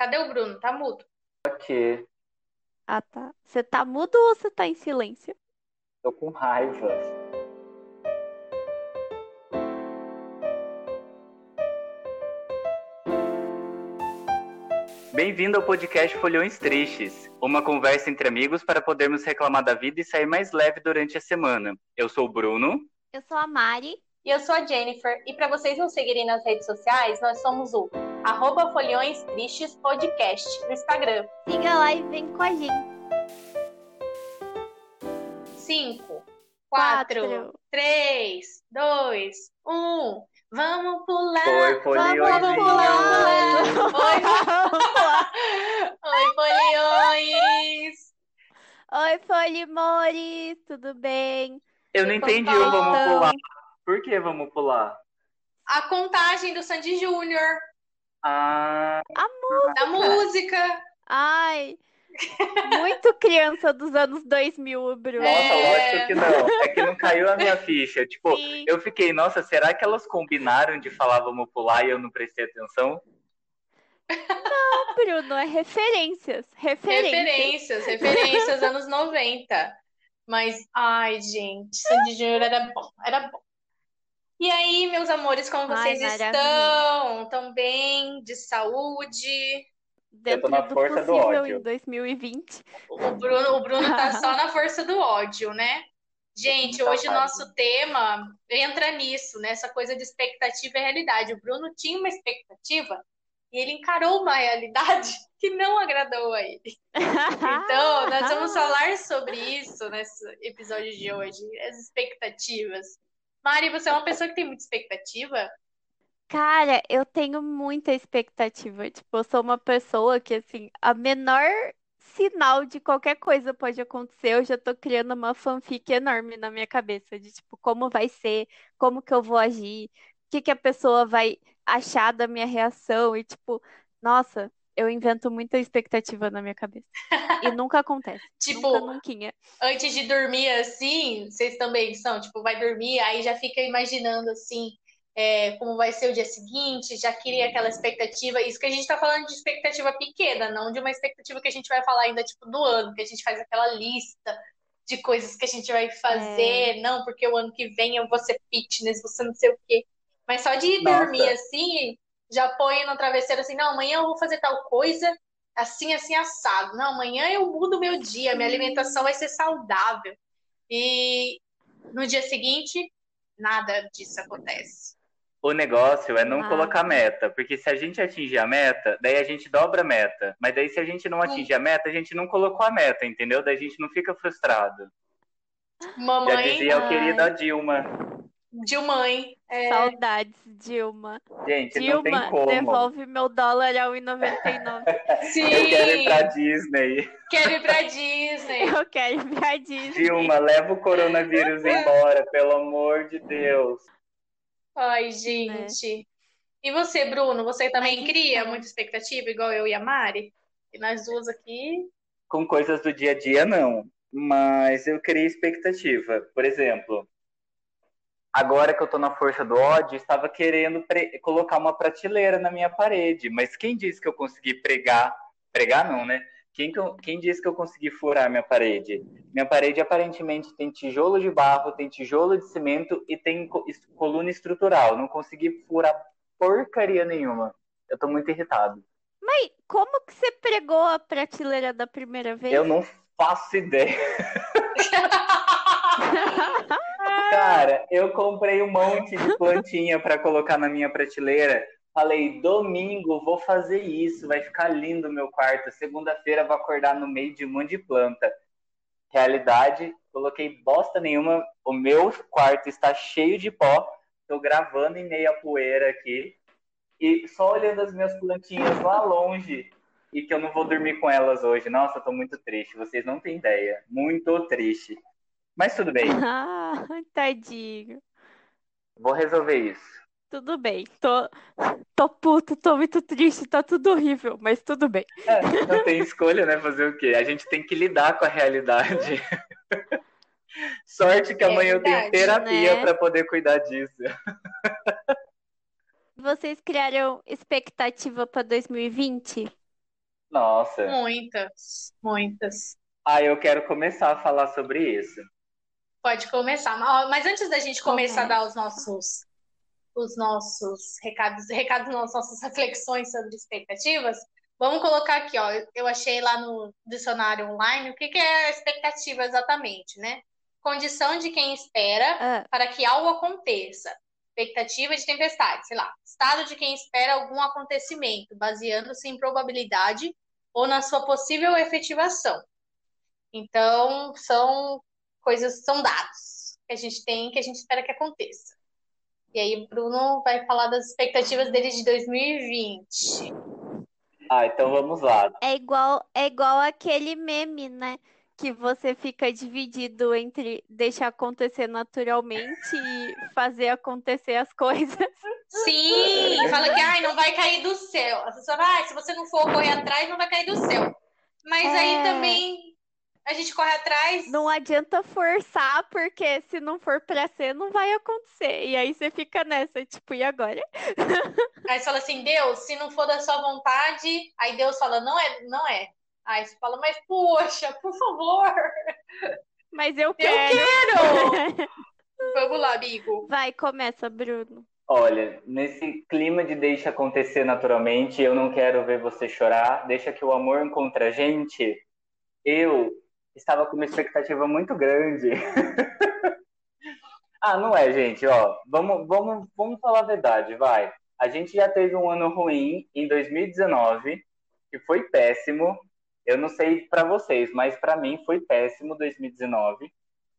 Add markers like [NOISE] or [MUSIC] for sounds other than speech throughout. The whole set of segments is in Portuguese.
Cadê o Bruno? Tá mudo. Aqui, Ah, tá. Você tá mudo ou você tá em silêncio? tô com raiva. Bem-vindo ao podcast Folhões Tristes, uma conversa entre amigos para podermos reclamar da vida e sair mais leve durante a semana. Eu sou o Bruno. Eu sou a Mari. E eu sou a Jennifer. E para vocês nos seguirem nas redes sociais, nós somos o arroba Folhões Tristes Podcast no Instagram. Siga lá e vem com a gente. 5, Quatro. 4, 3, 2, 1. Vamos pular! Oi, Vamos pular! Oi, Oi, Foliões! Oi, Folimores, tudo bem? Eu não entendi o vamos pular. Por que vamos pular? A contagem do Sandy Júnior, Ah, da música. Ai, muito criança dos anos 2000, o Bruno. nossa, É. lógico que não. É que não caiu a minha ficha. Tipo, Sim. eu fiquei, nossa, será que elas combinaram de falar vamos pular e eu não prestei atenção? Não, Bruno, é referências. Referências. Referências, referências anos 90. Mas, ai, gente, Sandy Júnior era bom, era bom. E aí, meus amores, como Ai, vocês maravilha. estão? Estão bem? De saúde? Dentro na do força do ódio. em 2020. O Bruno, o Bruno tá só na força do ódio, né? Gente, hoje o nosso tema entra nisso, nessa coisa de expectativa e realidade. O Bruno tinha uma expectativa e ele encarou uma realidade [LAUGHS] que não agradou a ele. Então, nós vamos [LAUGHS] falar sobre isso nesse episódio de hoje, as expectativas. Mari, você é uma pessoa que tem muita expectativa? Cara, eu tenho muita expectativa. Tipo, eu sou uma pessoa que, assim, a menor sinal de qualquer coisa pode acontecer, eu já tô criando uma fanfic enorme na minha cabeça de, tipo, como vai ser, como que eu vou agir, o que que a pessoa vai achar da minha reação e, tipo, nossa, eu invento muita expectativa na minha cabeça. E [LAUGHS] nunca acontece. Tipo, Nunca, nunquinha. antes de dormir assim, vocês também são, tipo, vai dormir, aí já fica imaginando assim, é, como vai ser o dia seguinte, já cria aquela expectativa. Isso que a gente tá falando de expectativa pequena, não de uma expectativa que a gente vai falar ainda, tipo, do ano, que a gente faz aquela lista de coisas que a gente vai fazer, não, porque o ano que vem eu vou ser fitness, você não sei o quê. Mas só de Nossa. dormir assim, já põe no travesseiro assim, não, amanhã eu vou fazer tal coisa, assim, assim, assado. Não, amanhã eu mudo o meu dia, minha alimentação vai ser saudável. E no dia seguinte, nada disso acontece. O negócio é não Ah. colocar meta, porque se a gente atingir a meta, daí a gente dobra a meta. Mas daí se a gente não atingir a meta, a gente não colocou a meta, entendeu? Daí a gente não fica frustrado. Já Mamãe dizia o querido a Dilma. De mãe. É, Saudades, Dilma. Gente, não tem Dilma, como. devolve meu dólar a 1,99. [LAUGHS] sim, Eu quero ir pra Disney. quero ir pra Disney. Eu quero ir pra Disney. Dilma, leva o coronavírus embora, pelo amor de Deus. Ai, gente. E você, Bruno, você também Mas cria muita expectativa, igual eu e a Mari? E nós duas aqui. Com coisas do dia a dia, não. Mas eu criei expectativa. Por exemplo, agora que eu tô na força do ódio, estava querendo colocar uma prateleira na minha parede. Mas quem disse que eu consegui pregar? Pregar não, né? Quem, quem disse que eu consegui furar minha parede? Minha parede aparentemente tem tijolo de barro, tem tijolo de cimento e tem coluna estrutural. Não consegui furar porcaria nenhuma. Eu tô muito irritado. Mas como que você pregou a prateleira da primeira vez? Eu não faço ideia. [LAUGHS] Cara, eu comprei um monte de plantinha para colocar na minha prateleira. Falei, domingo vou fazer isso, vai ficar lindo o meu quarto. Segunda-feira vou acordar no meio de um monte de planta. Realidade, coloquei bosta nenhuma. O meu quarto está cheio de pó. Tô gravando em meia poeira aqui e só olhando as minhas plantinhas lá longe e que eu não vou dormir com elas hoje. Nossa, eu tô muito triste. Vocês não têm ideia. Muito triste. Mas tudo bem, [LAUGHS] Ah, tadinho. vou resolver isso. Tudo bem. Tô, tô puto, tô muito triste, tá tudo horrível, mas tudo bem. É, não tem escolha, né? Fazer o quê? A gente tem que lidar com a realidade. [LAUGHS] Sorte que É amanhã eu tenho verdade, terapia né? para poder cuidar disso. [LAUGHS] Vocês criaram expectativa pra 2020? Nossa. Muitas, muitas. Ah, eu quero começar a falar sobre isso. Pode começar. Mas antes da gente começar a dar os nossos, os nossos recados, recados não, as nossas reflexões sobre expectativas, vamos colocar aqui, ó. Eu achei lá no dicionário online o que, que é expectativa exatamente, né? Condição de quem espera Ah, para que algo aconteça. Expectativa de tempestade, sei lá. Estado de quem espera algum acontecimento, baseando-se em probabilidade ou na sua possível efetivação. Então, são coisas, são dados que a gente tem, que a gente espera que aconteça. E aí, o Bruno vai falar das expectativas dele de 2020. Ah, então vamos lá. é igual, é igual aquele meme, né? Que você fica dividido entre deixar acontecer naturalmente e fazer acontecer as coisas. Sim, fala que ai, não vai cair do céu. A pessoa vai, ah, se você não for correr atrás, não vai cair do céu. Mas aí É. também a gente corre atrás. Não adianta forçar, porque se não for pra ser, não vai acontecer. E aí você fica nessa, tipo, e agora? [LAUGHS] Aí você fala assim, Deus, se não for da sua vontade, aí Deus fala, não é, não é. Aí você fala, mas poxa, por favor, Mas eu eu quero. quero. [LAUGHS] Vamos lá, amigo. Vai, começa, Bruno. Olha, nesse clima de deixa acontecer naturalmente, eu não quero ver você chorar, deixa que o amor encontre a gente. Eu estava com uma expectativa muito grande. [LAUGHS] ah, não é, gente, ó. Vamos, vamos, vamos falar a verdade, vai. A gente já teve um ano ruim em 2019, que foi péssimo. Eu não sei pra vocês, mas pra mim foi péssimo 2019.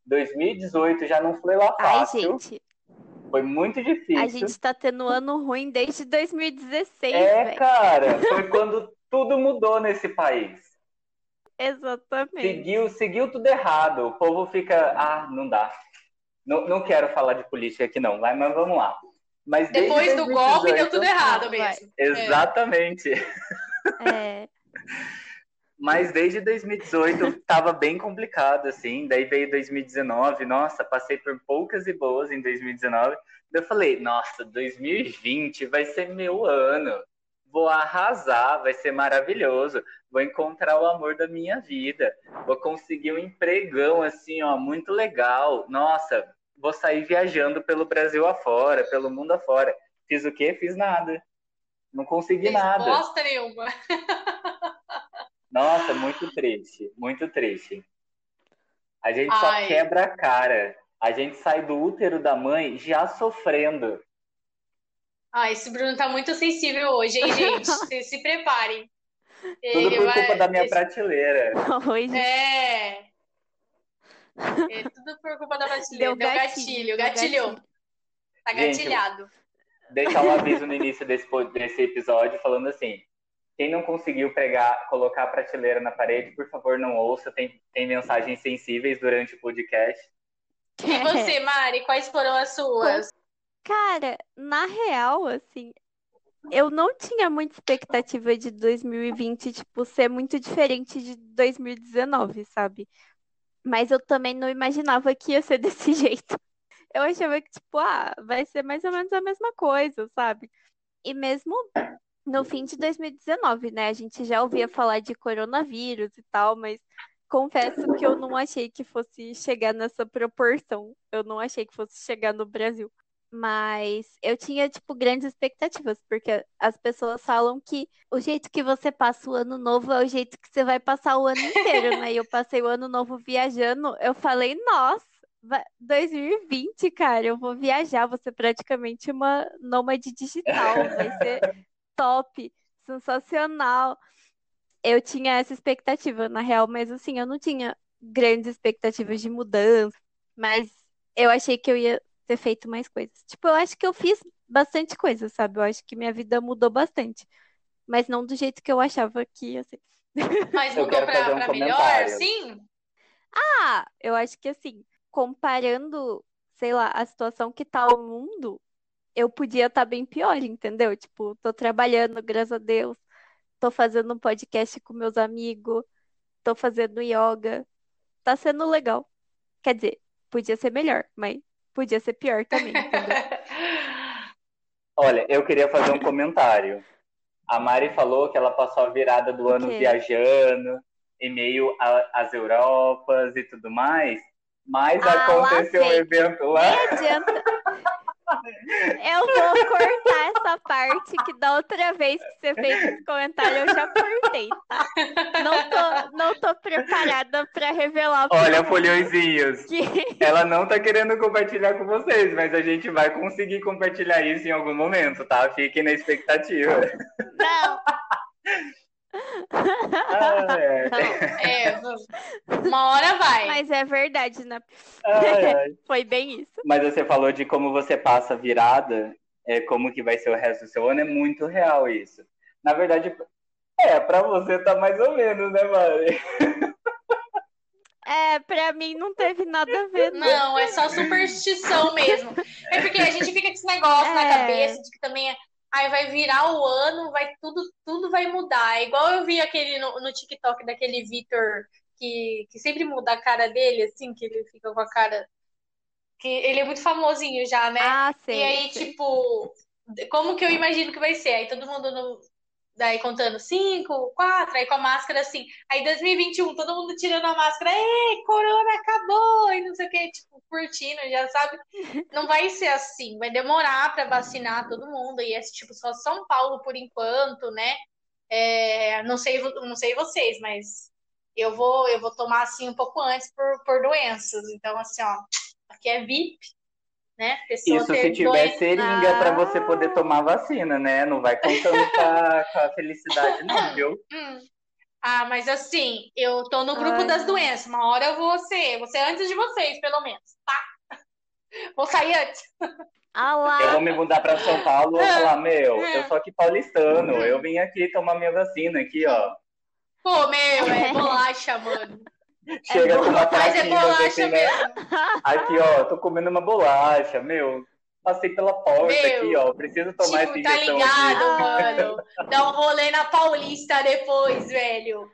2018 já não foi lá Ai, fácil, gente, foi muito difícil. a gente tá tendo ano ruim desde 2016, É, velho. cara, foi quando tudo mudou nesse país. Exatamente. Seguiu, seguiu tudo errado. O povo fica, ah, não dá. Não, não quero falar de política aqui não, vai, mas vamos lá. Mas Depois do golpe, deu 2018 tudo errado Vai. mesmo. Exatamente. É, [LAUGHS] Mas desde 2018 estava bem complicado, assim. Daí veio 2019, nossa, passei por poucas e boas em 2019. Daí eu falei, nossa, 2020 vai ser meu ano. Vou arrasar, vai ser maravilhoso. Vou encontrar o amor da minha vida. Vou conseguir um empregão, assim, ó, muito legal. Nossa, vou sair viajando pelo Brasil afora, pelo mundo afora. Fiz o quê? Fiz nada. Não consegui Fez nada. bosta nenhuma. [LAUGHS] Nossa, muito triste, muito triste. A gente só Ai. quebra a cara. A gente sai do útero da mãe já sofrendo. Ah, esse Bruno tá muito sensível hoje, hein, gente? [LAUGHS] Vocês se preparem. Tudo Ele por vai- culpa da minha esse- prateleira. hoje É. [LAUGHS] É tudo por culpa da deu prateleira. Deu gatilho, gatilho, deu gatilhou. gatilho. Tá Gente, gatilhado. Deixar um [LAUGHS] aviso no início desse, desse episódio falando assim: quem não conseguiu pregar, colocar a prateleira na parede, por favor, não ouça. Tem, tem mensagens sensíveis durante o podcast. E você, Mari, quais foram as suas? Cara, na real, assim, eu não tinha muita expectativa de 2020, tipo, ser muito diferente de 2019, sabe? Mas eu também não imaginava que ia ser [LAUGHS] desse jeito. Eu achava que, tipo, ah, vai ser mais ou menos a mesma coisa, sabe? E mesmo no fim de 2019, né? A gente já ouvia falar de coronavírus e tal, mas confesso que eu não achei que fosse chegar nessa proporção. Eu não achei que fosse chegar no Brasil. Mas eu tinha, tipo, grandes expectativas, porque as pessoas falam que o jeito que você passa o ano novo é o jeito que você vai passar o ano inteiro, [LAUGHS] né? E eu passei o ano novo viajando, eu falei, nossa, vai- 2020, cara, eu vou viajar, vou ser praticamente uma nômade digital, vai ser [LAUGHS] top, sensacional. Eu tinha essa expectativa, na real, mas assim, eu não tinha grandes expectativas de mudança, mas eu achei que eu ia ter feito mais coisas. Tipo, eu acho que eu fiz bastante coisa, sabe? Eu acho que minha vida mudou bastante, mas não do jeito que eu achava que ia ser. [LAUGHS] Mas mudou pra, um pra melhor, sim? Ah, eu acho que assim, comparando, sei lá, a situação que tá o mundo, eu podia estar bem pior, entendeu? Tipo, tô trabalhando, graças a Deus, tô fazendo um podcast com meus amigos, tô fazendo yoga, tá sendo legal. Quer dizer, podia ser melhor, mas podia ser pior também, entendeu? [LAUGHS] Olha, eu queria fazer um comentário. A Mari falou que ela passou a virada do ano viajando, em meio às Europas e tudo mais. Mas ah, aconteceu um evento lá. Nem adianta. [LAUGHS] Eu vou cortar essa parte que da outra vez que você fez esse comentário eu já cortei, tá? Não tô, não tô preparada para revelar. Olha, folhõezinhos. Que... [LAUGHS] Ela não tá querendo compartilhar com vocês, mas a gente vai conseguir compartilhar isso em algum momento, tá? Fiquem na expectativa. Não. Ah, é. é. uma hora vai. Mas é verdade, né? Ai, ai. [LAUGHS] Foi bem isso. Mas você falou de como você passa virada, é, como que vai ser o resto do seu ano, é muito real isso. Na verdade, é, pra você tá mais ou menos, né, Mari? É, pra mim não teve nada a ver. Não, não é só superstição mesmo. É porque a gente fica com esse negócio é. na cabeça de que também é aí vai virar o ano, vai tudo, tudo vai mudar. É igual eu vi aquele no, no TikTok daquele Vitor que, que sempre muda a cara dele, assim, que ele fica com a cara. Que ele é muito famosinho já, né? Ah, sim. E aí, sei. tipo, como que eu imagino que vai ser? Aí todo mundo no, Daí contando cinco, quatro, aí com a máscara assim. Aí 2021, todo mundo tirando a máscara, ei, corona acabou, e não sei o que, tipo, curtindo, já sabe. [LAUGHS] Não vai ser assim, vai demorar para vacinar todo mundo, e é tipo só São Paulo por enquanto, né? É, não sei, não sei vocês, mas eu vou, eu vou tomar assim um pouco antes por, por doenças. Então, assim, ó, aqui é VIP, né? Pessoa Isso se tiver dois... seringa ah. para você poder tomar vacina, né? Não vai contando com a, com a felicidade, não, [LAUGHS] viu? Hum. Ah, mas assim, eu tô no grupo Ai. das doenças. Uma hora eu vou ser, vou ser antes de vocês, pelo menos, tá? [LAUGHS] Vou sair antes. Ah lá. Eu vou me mudar para São Paulo e falar, meu, eu sou aqui paulistano, eu vim aqui tomar minha vacina aqui, ó. Pô, meu, é bolacha, mano. Chega é com uma é bolacha assim, né? Aqui, ó, tô comendo uma bolacha, meu. Passei pela porta meu, aqui, ó. Preciso tomar tipo, essa tá ligado, aqui. mano. [LAUGHS] Dá um rolê na Paulista depois, velho.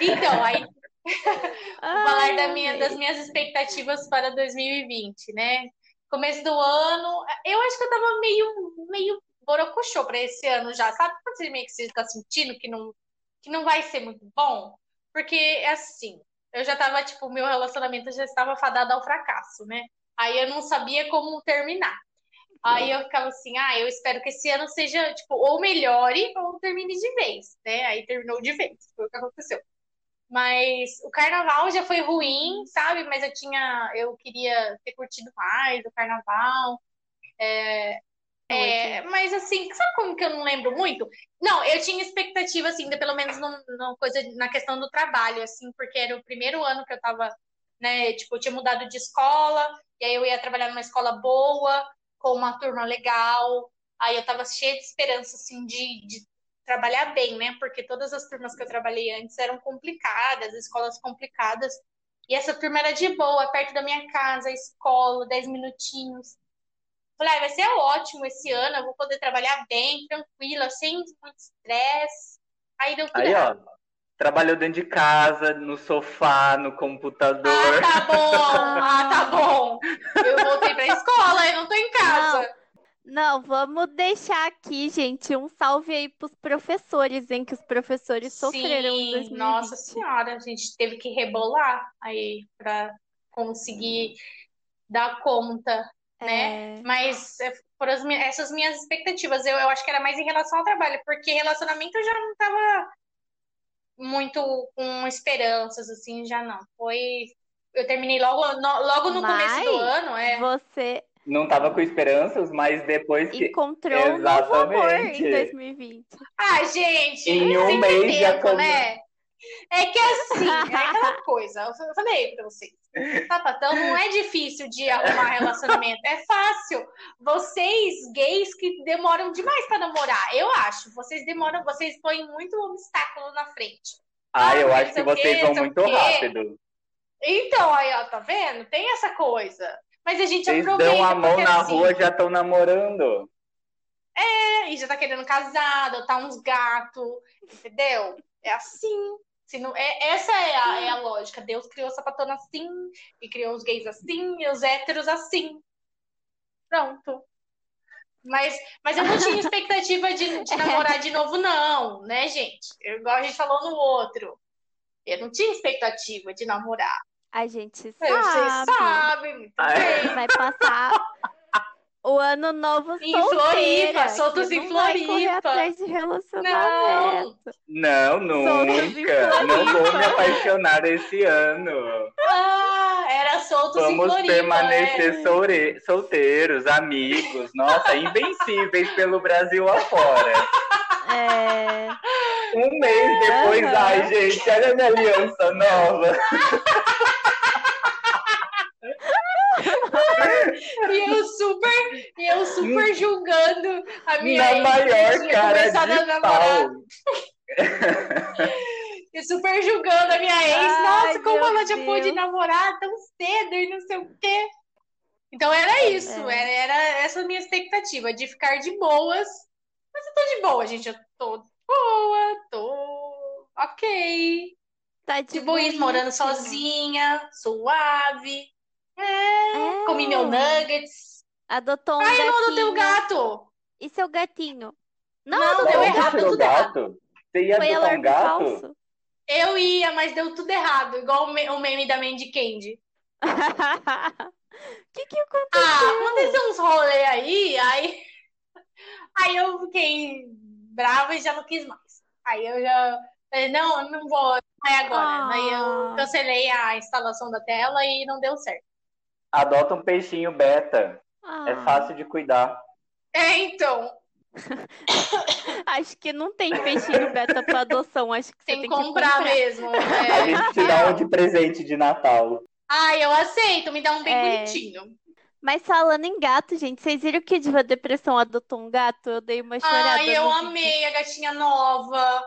Então, aí. [LAUGHS] Vou falar da minha, das minhas expectativas para 2020, né? Começo do ano, eu acho que eu tava meio, meio borocochô para esse ano já. Sabe quando você meio que você tá sentindo que não, que não vai ser muito bom? Porque, é assim, eu já tava, tipo, meu relacionamento já estava fadado ao fracasso, né? Aí eu não sabia como terminar. Aí eu ficava assim, ah, eu espero que esse ano seja, tipo, ou melhore ou termine de vez, né? Aí terminou de vez, foi o que aconteceu. Mas o carnaval já foi ruim, sabe? Mas eu tinha, eu queria ter curtido mais o carnaval. É, é, mas assim, sabe como que eu não lembro muito? Não, eu tinha expectativa, assim, de, pelo menos numa coisa, na questão do trabalho, assim, porque era o primeiro ano que eu tava, né, tipo, eu tinha mudado de escola, e aí eu ia trabalhar numa escola boa, com uma turma legal, aí eu tava cheia de esperança, assim, de, de trabalhar bem, né, porque todas as turmas que eu trabalhei antes eram complicadas, escolas complicadas, e essa turma era de boa, perto da minha casa, escola, 10 minutinhos. Falei, ah, vai ser ótimo esse ano, eu vou poder trabalhar bem, tranquila, sem muito estresse. Aí deu tudo Aí, errado. ó, trabalhou dentro de casa, no sofá, no computador. Ah, tá bom, [LAUGHS] ah, tá bom. Eu voltei pra escola, eu não tô em casa. Não. Não, vamos deixar aqui, gente, um salve aí pros professores, hein? Que os professores Sim, sofreram 2020. Nossa senhora, a gente teve que rebolar aí para conseguir dar conta né? É. Mas é, por as, essas minhas expectativas, eu, eu acho que era mais em relação ao trabalho, porque relacionamento eu já não tava muito com esperanças, assim, já não. Foi. Eu terminei logo no, logo no mas começo do ano, é. Você não tava com esperanças, mas depois que. Encontrou Exatamente. um novo amor em 2020. Ah, gente, em um mês tempo, já né? É que assim, é aquela coisa. Eu falei pra vocês. Sapatão não é difícil de arrumar relacionamento, é fácil. Vocês, gays, que demoram demais para namorar, eu acho. Vocês demoram, vocês põem muito obstáculo na frente. Ah, eu acho que vocês vão muito rápido. Então, aí, ó, tá vendo? Tem essa coisa. Mas a gente Vocês aproveita. dão a mão na assim, rua já estão namorando. É, e já tá querendo casar, adotar uns gatos, entendeu? É assim. Se não, é, essa é a, é a lógica. Deus criou a sapatona assim, e criou os gays assim, e os héteros assim. Pronto. Mas, mas eu não tinha [LAUGHS] expectativa de, de namorar de novo, não, né, gente? Eu, igual a gente falou no outro. Eu não tinha expectativa de namorar. A gente Mas Vocês sabe. sabem muito bem. Vai passar o ano novo Em solteira. Floripa, soltos em Floripa. atrás de Não, relacionamento. Não, em nunca. Não vou me apaixonar esse ano. ah, era soltos em Vamos Floripa. permanecer é. solteiros, amigos, nossa, invencíveis pelo Brasil afora. É... Um mês depois, Aham. ai, gente, olha a minha aliança nova. E eu super, e eu super julgando a minha Na maior cara começado a de namorar. pau. [LAUGHS] E super julgando a minha ex. Ai, Nossa, como ela já Deus. pôde namorar tão cedo e não sei o quê. Então era isso, É. era, era essa a minha expectativa, de ficar de boas. Mas eu tô de boa, gente. Eu tô de boa, tô ok. Tá de De boinha, morando filha. sozinha, suave. É, É. comi meu nuggets. Adotou um Ai, eu não gatinho. adotei o gato. E seu gatinho? Não, Não, adotou deu um errado, tudo errado. gato? Você ia Foi adotar um gato? falso. Eu ia, mas deu tudo errado, igual o me- o meme da Mandy Candy. O [LAUGHS] que que aconteceu? Ah, aconteceu uns rolê aí, aí, [LAUGHS] aí eu fiquei brava e já não quis mais. Aí eu já falei, não, eu não vou, é agora. Ah. Aí eu cancelei a instalação da tela e não deu certo. Adota um peixinho beta. É Ah, fácil de cuidar. É, então, [COUGHS] Acho que não tem peixinho beta pra adoção. Acho que você tem tem que que comprar comprar. mesmo. [LAUGHS] A É. gente te dá um de presente de Natal. Ai, eu aceito, me dá um bem É. bonitinho. Mas falando em gato, gente, vocês viram que a Diva Depressão adotou um gato? Eu dei uma chorada Ai, eu amei a gatinha nova.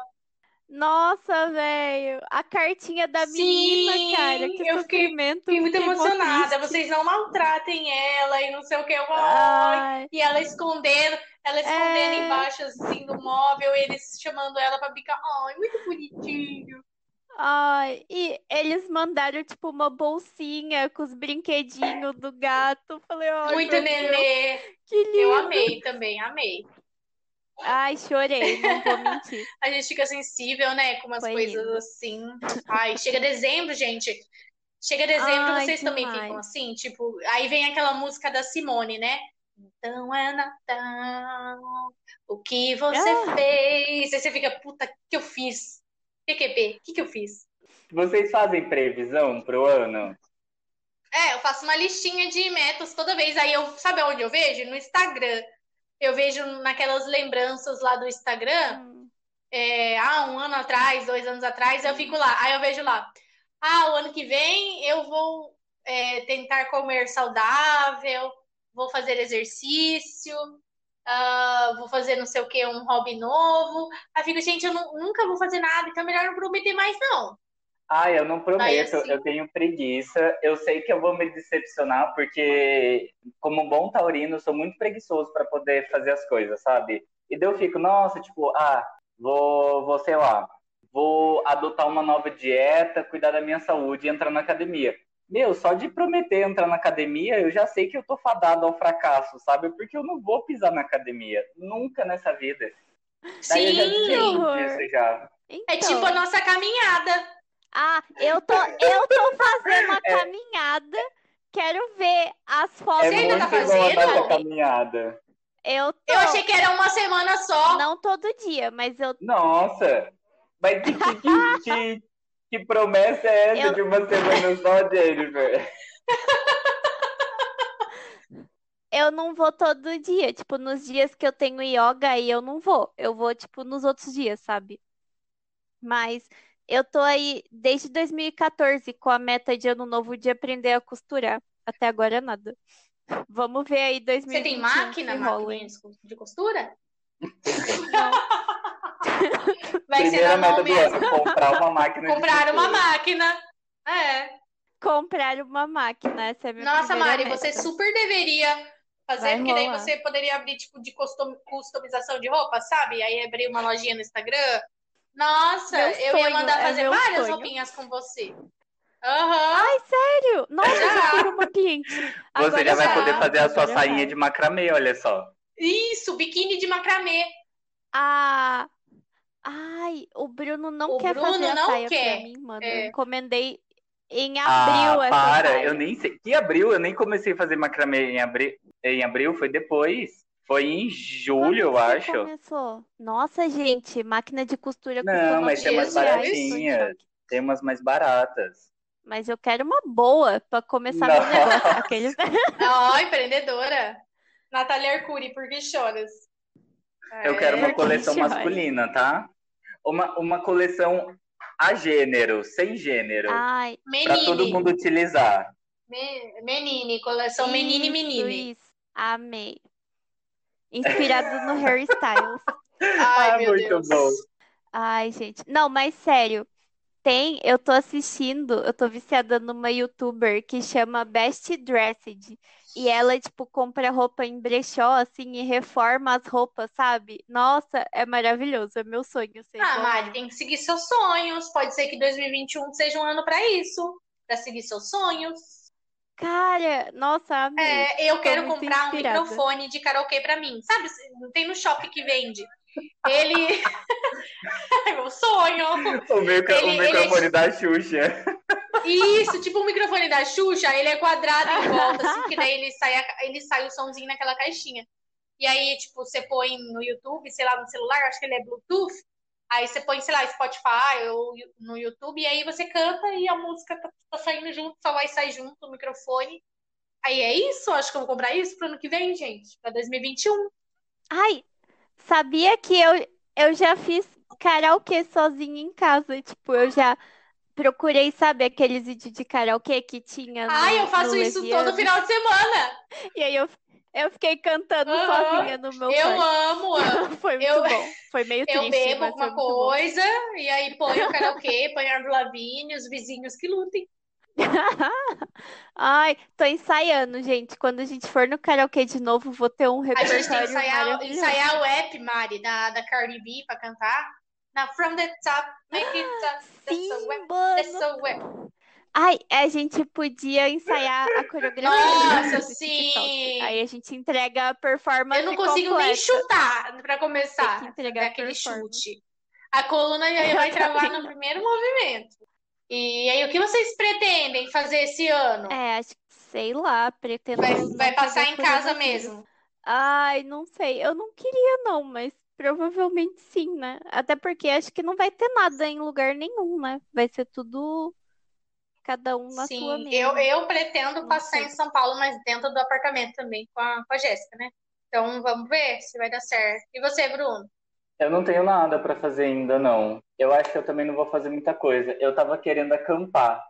Nossa, velho. A cartinha da menina, Sim, cara. Que eu fiquei-. Fiquei muito emocionada. Vocês não maltratem ela e não sei o que. Eu, ai, E ela escondendo, ela escondendo É. embaixo assim do móvel, eles chamando ela pra brincar. Ai, muito bonitinho. ai. E eles mandaram, tipo, uma bolsinha com os brinquedinhos do gato. Falei, ai, muito Deus, nenê. que lindo. Eu amei também, amei. Ai, chorei, não vou mentir. [LAUGHS] A gente fica sensível, né, com umas Foi coisas lindo. assim. Ai, chega dezembro, gente. Chega dezembro, Ai, vocês também demais. ficam assim, tipo, aí vem aquela música da Simone, né? Então é Natal, o que você Ah. fez? Aí você fica, puta, o que eu fiz? PQP, o que que eu fiz? Vocês fazem previsão pro ano? É, eu faço uma listinha de metas toda vez. Aí eu, sabe onde eu vejo? No Instagram. Eu vejo naquelas lembranças lá do Instagram, Hum. é, ah, um ano atrás, dois anos atrás, eu fico lá. Aí eu vejo lá, ah, o ano que vem eu vou é, tentar comer saudável, vou fazer exercício, ah, vou fazer não sei o que, um hobby novo. Aí fico, gente, eu nu- nunca vou fazer nada, então é melhor não prometer mais, não. Ah, eu não prometo, assim- eu tenho preguiça. Eu sei que eu vou me decepcionar, porque, como bom taurino, eu sou muito preguiçoso para poder fazer as coisas, sabe? E daí eu fico, nossa, tipo, ah, vou, vou, sei lá, vou adotar uma nova dieta, cuidar da minha saúde e entrar na academia. Meu, só de prometer entrar na academia, eu já sei que eu tô fadado ao fracasso, sabe? Porque eu não vou pisar na academia, nunca nessa vida. Daí eu já Sim, disso já. é tipo Então. a nossa caminhada. Ah, eu tô, eu tô [LAUGHS] fazendo uma É. caminhada. Quero ver as fotos. É Você ainda tá fazendo? caminhada. Eu tô. Eu achei que era uma semana só. Não todo dia, mas eu. Nossa! Mas que, que, que, [LAUGHS] que, que promessa é essa Eu- de uma semana só, [LAUGHS] Jennifer? Eu não vou todo dia. Tipo, nos dias que eu tenho yoga aí eu não vou. Eu vou, tipo, nos outros dias, sabe? Mas eu tô aí desde 2014 com a meta de ano novo de aprender a costurar. Até agora nada. Vamos ver aí Você 2021 tem máquina, máquina de costura? Não. Vai ser Primeira na mão meta do mesmo. ano, comprar uma máquina de Comprar uma máquina. É. Comprar uma máquina, essa é a minha Nossa, Mari, meta. você super deveria fazer, Vai porque daí você poderia abrir, tipo, de custom- customização de roupa, sabe? Aí abrir uma lojinha no Instagram. Nossa, Meu eu ia sonho, mandar é fazer meu várias sonho. roupinhas com você. Aham. Ai, sério? Nossa, Já. eu quero uma cliente. [LAUGHS] Você Agora já vai já. poder fazer a sua agora sainha vai. de macramê, olha só. Isso, biquíni de macramê. Ah, ai, o Bruno não O quer Bruno fazer a não saia quer. pra mim, mano. É. Eu encomendei em abril Ah, essa para, saia. eu nem sei. Que abril? Eu nem comecei a fazer macramê em abril. Em abril foi depois. Foi em julho, eu acho. começou? Nossa, gente, máquina de costura Não, mas tem umas 900 reais, tô em baratinhas. Tem umas mais baratas. Mas eu quero uma boa pra começar Não. meu negócio. [LAUGHS] Aqueles... Ó, empreendedora. Natália Arcuri, por que choras? Eu quero uma Porque coleção [LAUGHS] masculina, tá? Uma, uma coleção a gênero, sem gênero. Ai, Pra todo Menine. mundo utilizar. Me- Menine, coleção menine e menine. isso. Amei. Inspirado no Harry Styles. [LAUGHS] Ai, Ah, meu muito Deus. bom. Ai, gente. Não, mas sério. Tem, eu tô assistindo, eu tô viciada numa youtuber que chama Best Dressed. E ela, tipo, compra roupa em brechó, assim, e reforma as roupas, sabe? Nossa, é maravilhoso. É meu sonho ser Ah, igual Mari, tem que seguir seus sonhos. Pode ser que 2021 seja um ano pra isso, Pra seguir seus sonhos. Cara, nossa, amei. É, eu Tô quero comprar um inspirada. microfone de karaokê pra mim. Sabe, não tem no shopping que vende. Ele. [LAUGHS] É meu sonho. O, micro- Ele- o ele- microfone da Xuxa. Isso, tipo o microfone da Xuxa, ele é quadrado em volta, assim, que daí ele sai, a- ele sai o somzinho naquela caixinha. E aí, tipo, você põe no YouTube, sei lá, no celular, acho que ele é Bluetooth. Aí você põe, sei lá, Spotify ou no YouTube, e aí você canta e a música tá, tá saindo junto, só vai sair junto o microfone. Aí é isso, acho que eu vou comprar isso pro ano que vem, gente, pra 2021. Ai, sabia que eu, eu já fiz karaokê sozinha em casa? Tipo, eu já procurei, sabe, aqueles vídeos de karaokê que tinha Ai, no, eu faço isso Leviano? todo final de semana. E aí eu, eu fiquei cantando Aham. sozinha no meu Eu quarto. amo, [LAUGHS] amo. Foi muito Eu- bom. Foi meio Eu triste, bebo mas foi alguma muito bom. coisa, e aí ponho o karaokê, [LAUGHS] ponho a Lavigne, os vizinhos que lutem. [LAUGHS] Ai, tô ensaiando, gente. Quando a gente for no karaokê de novo, vou ter um A gente tem que repertório ensaiar, ensaiar o app, Mari, da, da Cardi B pra cantar. Na From the Top, make it top, that's Sim, so wet, that's so wet. Ai, a gente podia ensaiar a [LAUGHS] coreografia Nossa, sim. Aí a gente entrega a performance Eu não consigo nem completa. chutar pra começar. Tem que entregar aquele performance. chute. A coluna já vai [LAUGHS] travar no primeiro movimento. E aí, o que vocês pretendem fazer esse ano? É, acho que, sei lá, pretendo Vai, não vai passar em casa coreografia. mesmo. Ai, não sei. Eu não queria, não, mas provavelmente sim, né? Até porque acho que não vai ter nada em lugar nenhum, né? Vai ser tudo cada um na sua Sim, mesmo. eu, eu pretendo Não passar sei. em São Paulo, mas dentro do apartamento também, com a, com a Jéssica, né? Então vamos ver se vai dar certo. E você, Bruno? Eu não tenho nada pra fazer ainda, não. Eu acho que eu também não vou fazer muita coisa. Eu tava querendo acampar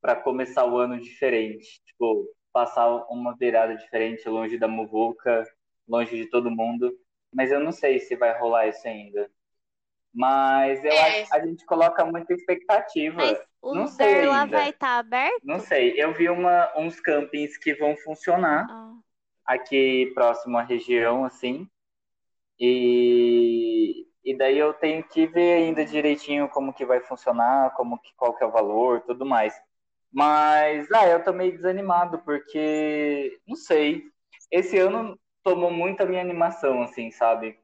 pra começar o ano diferente. Tipo, passar uma virada diferente, longe da muvuca, longe de todo mundo. Mas eu não sei se vai rolar isso ainda. Mas eu É. que a gente coloca muita expectativa. Mas o Não sei lá ainda. vai estar aberto? Não sei. Eu vi uma, uns campings que vão funcionar Ah, aqui próximo à região, assim. E, e daí eu tenho que ver ainda direitinho como que vai funcionar, como que, qual que é o valor, tudo mais. Mas, ah, eu tô meio desanimado, porque, não sei, esse ano tomou muito a minha animação, assim, sabe?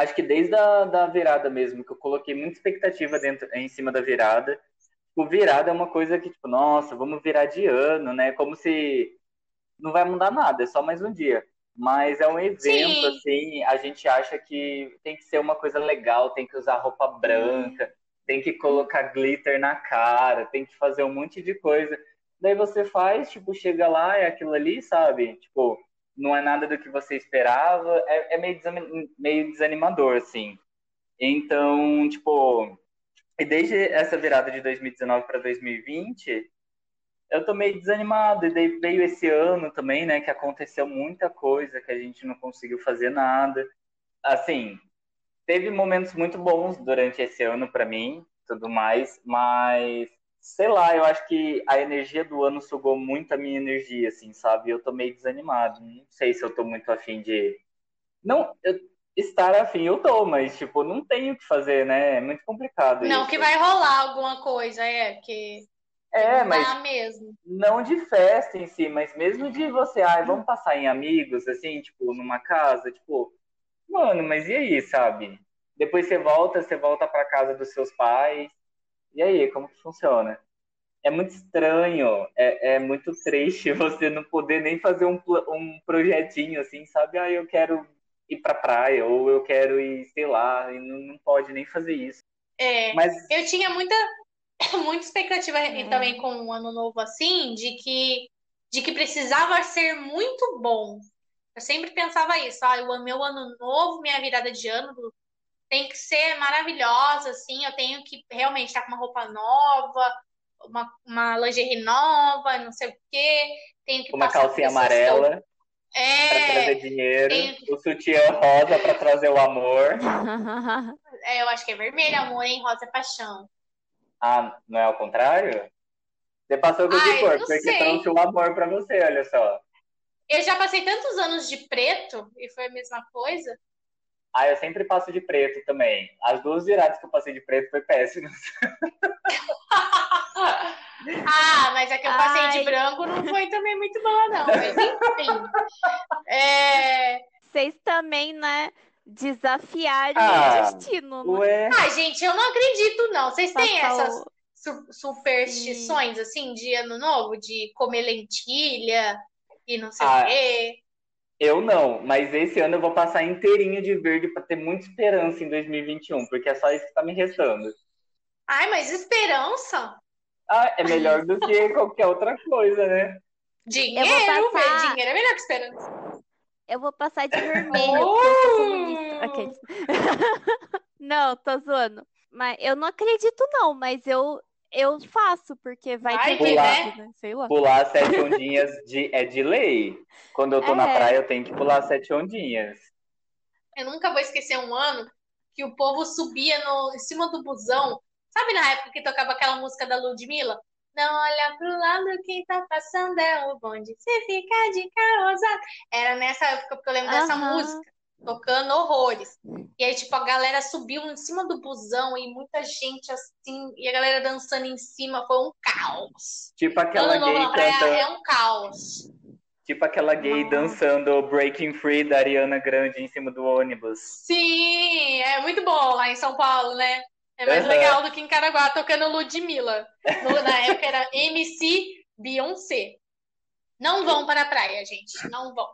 Acho que desde a da virada mesmo, que eu coloquei muita expectativa dentro, em cima da virada. O virada é uma coisa que, tipo, nossa, vamos virar de ano, né? Como se não vai mudar nada, é só mais um dia. Mas é um evento, Sim. assim, a gente acha que tem que ser uma coisa legal, tem que usar roupa branca, tem que colocar glitter na cara, tem que fazer um monte de coisa. Daí você faz, tipo, chega lá, é aquilo ali, sabe? Tipo, não é nada do que você esperava, é, é meio, meio desanimador, assim. Então, tipo, e desde essa virada de 2019 para 2020, eu tô meio desanimado. E daí veio esse ano também, né, que aconteceu muita coisa, que a gente não conseguiu fazer nada. Assim, teve momentos muito bons durante esse ano para mim, tudo mais, mas sei lá, eu acho que a energia do ano sugou muito a minha energia, assim, sabe? Eu tô meio desanimado. Não sei se eu tô muito afim de. Não, eu- estar afim eu tô, mas, tipo, não tenho o que fazer, né? É muito complicado Não, isso. que vai rolar alguma coisa, é, que É, mas mesmo. não de festa em si, mas mesmo de você, ai, vamos passar em amigos, assim, tipo, numa casa, tipo, mano, mas e aí, sabe? Depois você volta, você volta pra casa dos seus pais, e aí, como que funciona? É muito estranho, é, é muito triste [LAUGHS] você não poder nem fazer um, um projetinho assim, sabe? Ah, eu quero ir pra praia, ou eu quero ir, sei lá, e não, não pode nem fazer isso. É, Mas, eu tinha muita, [COUGHS] muita expectativa É. também com um ano novo assim, de que, de que precisava ser muito bom. Eu sempre pensava isso, ah, o meu ano novo, minha virada de ano tem que ser maravilhosa, assim, eu tenho que realmente estar com uma roupa nova, uma, uma lingerie nova, não sei o quê, tenho que uma calcinha pessoas que eu- amarela pra trazer É, dinheiro, tem- o sutiã rosa pra trazer o amor. [LAUGHS] é, eu acho que é vermelho, amor, hein? Rosa é paixão. Ah, não é ao contrário? Você passou com que Ai, cor? Porque sei. trouxe o amor pra você, olha só. Eu já passei tantos anos de preto e foi a mesma coisa. Ah, eu sempre passo de preto também. As duas viradas que eu passei de preto foi péssimas. [LAUGHS] Ah, mas a que eu passei Ai. de branco não foi também muito boa, não. Mas enfim. É... Vocês também, né, desafiaram Ah, o destino, né? Ué, Ah, gente, eu não acredito, não. Vocês têm essas superstições, assim, de ano novo? De comer lentilha e não sei Ah. o quê? Eu não, mas esse ano eu vou passar inteirinho de verde pra ter muita esperança em 2021, porque é só isso que tá me restando. Ai, mas esperança? Ah, é melhor do que [LAUGHS] qualquer outra coisa, né? Dinheiro, passar- velho. Dinheiro é melhor que esperança. Eu vou passar de vermelho, [LAUGHS] porque eu sou comunista. Uh! Aqueles. [LAUGHS] Não, tô zoando. Mas eu não acredito, não, mas eu, eu faço, porque vai Vai ter que, verdade, né? Sei lá. Pular sete [LAUGHS] ondinhas de, é de lei. Quando eu tô na É. praia, eu tenho que pular sete ondinhas. Eu nunca vou esquecer um ano que o povo subia no, em cima do busão. Sabe na época que tocava aquela música da Ludmilla? Não olha pro lado, quem tá passando é o bonde. Se ficar de carosa. Era nessa época porque eu lembro dessa Aham. música, tocando horrores. E aí, tipo, a galera subiu em cima do busão e muita gente assim, e a galera dançando em cima. Foi um caos. Tipo aquela gay canta, é um caos. tipo aquela gay Nossa. dançando Breaking Free da Ariana Grande em cima do ônibus. Sim, é muito bom lá em São Paulo, né? É mais Aham. legal do que em Caraguá tocando Ludmilla. Na época era MC Beyoncé. Não vão para a praia, gente. Não vão.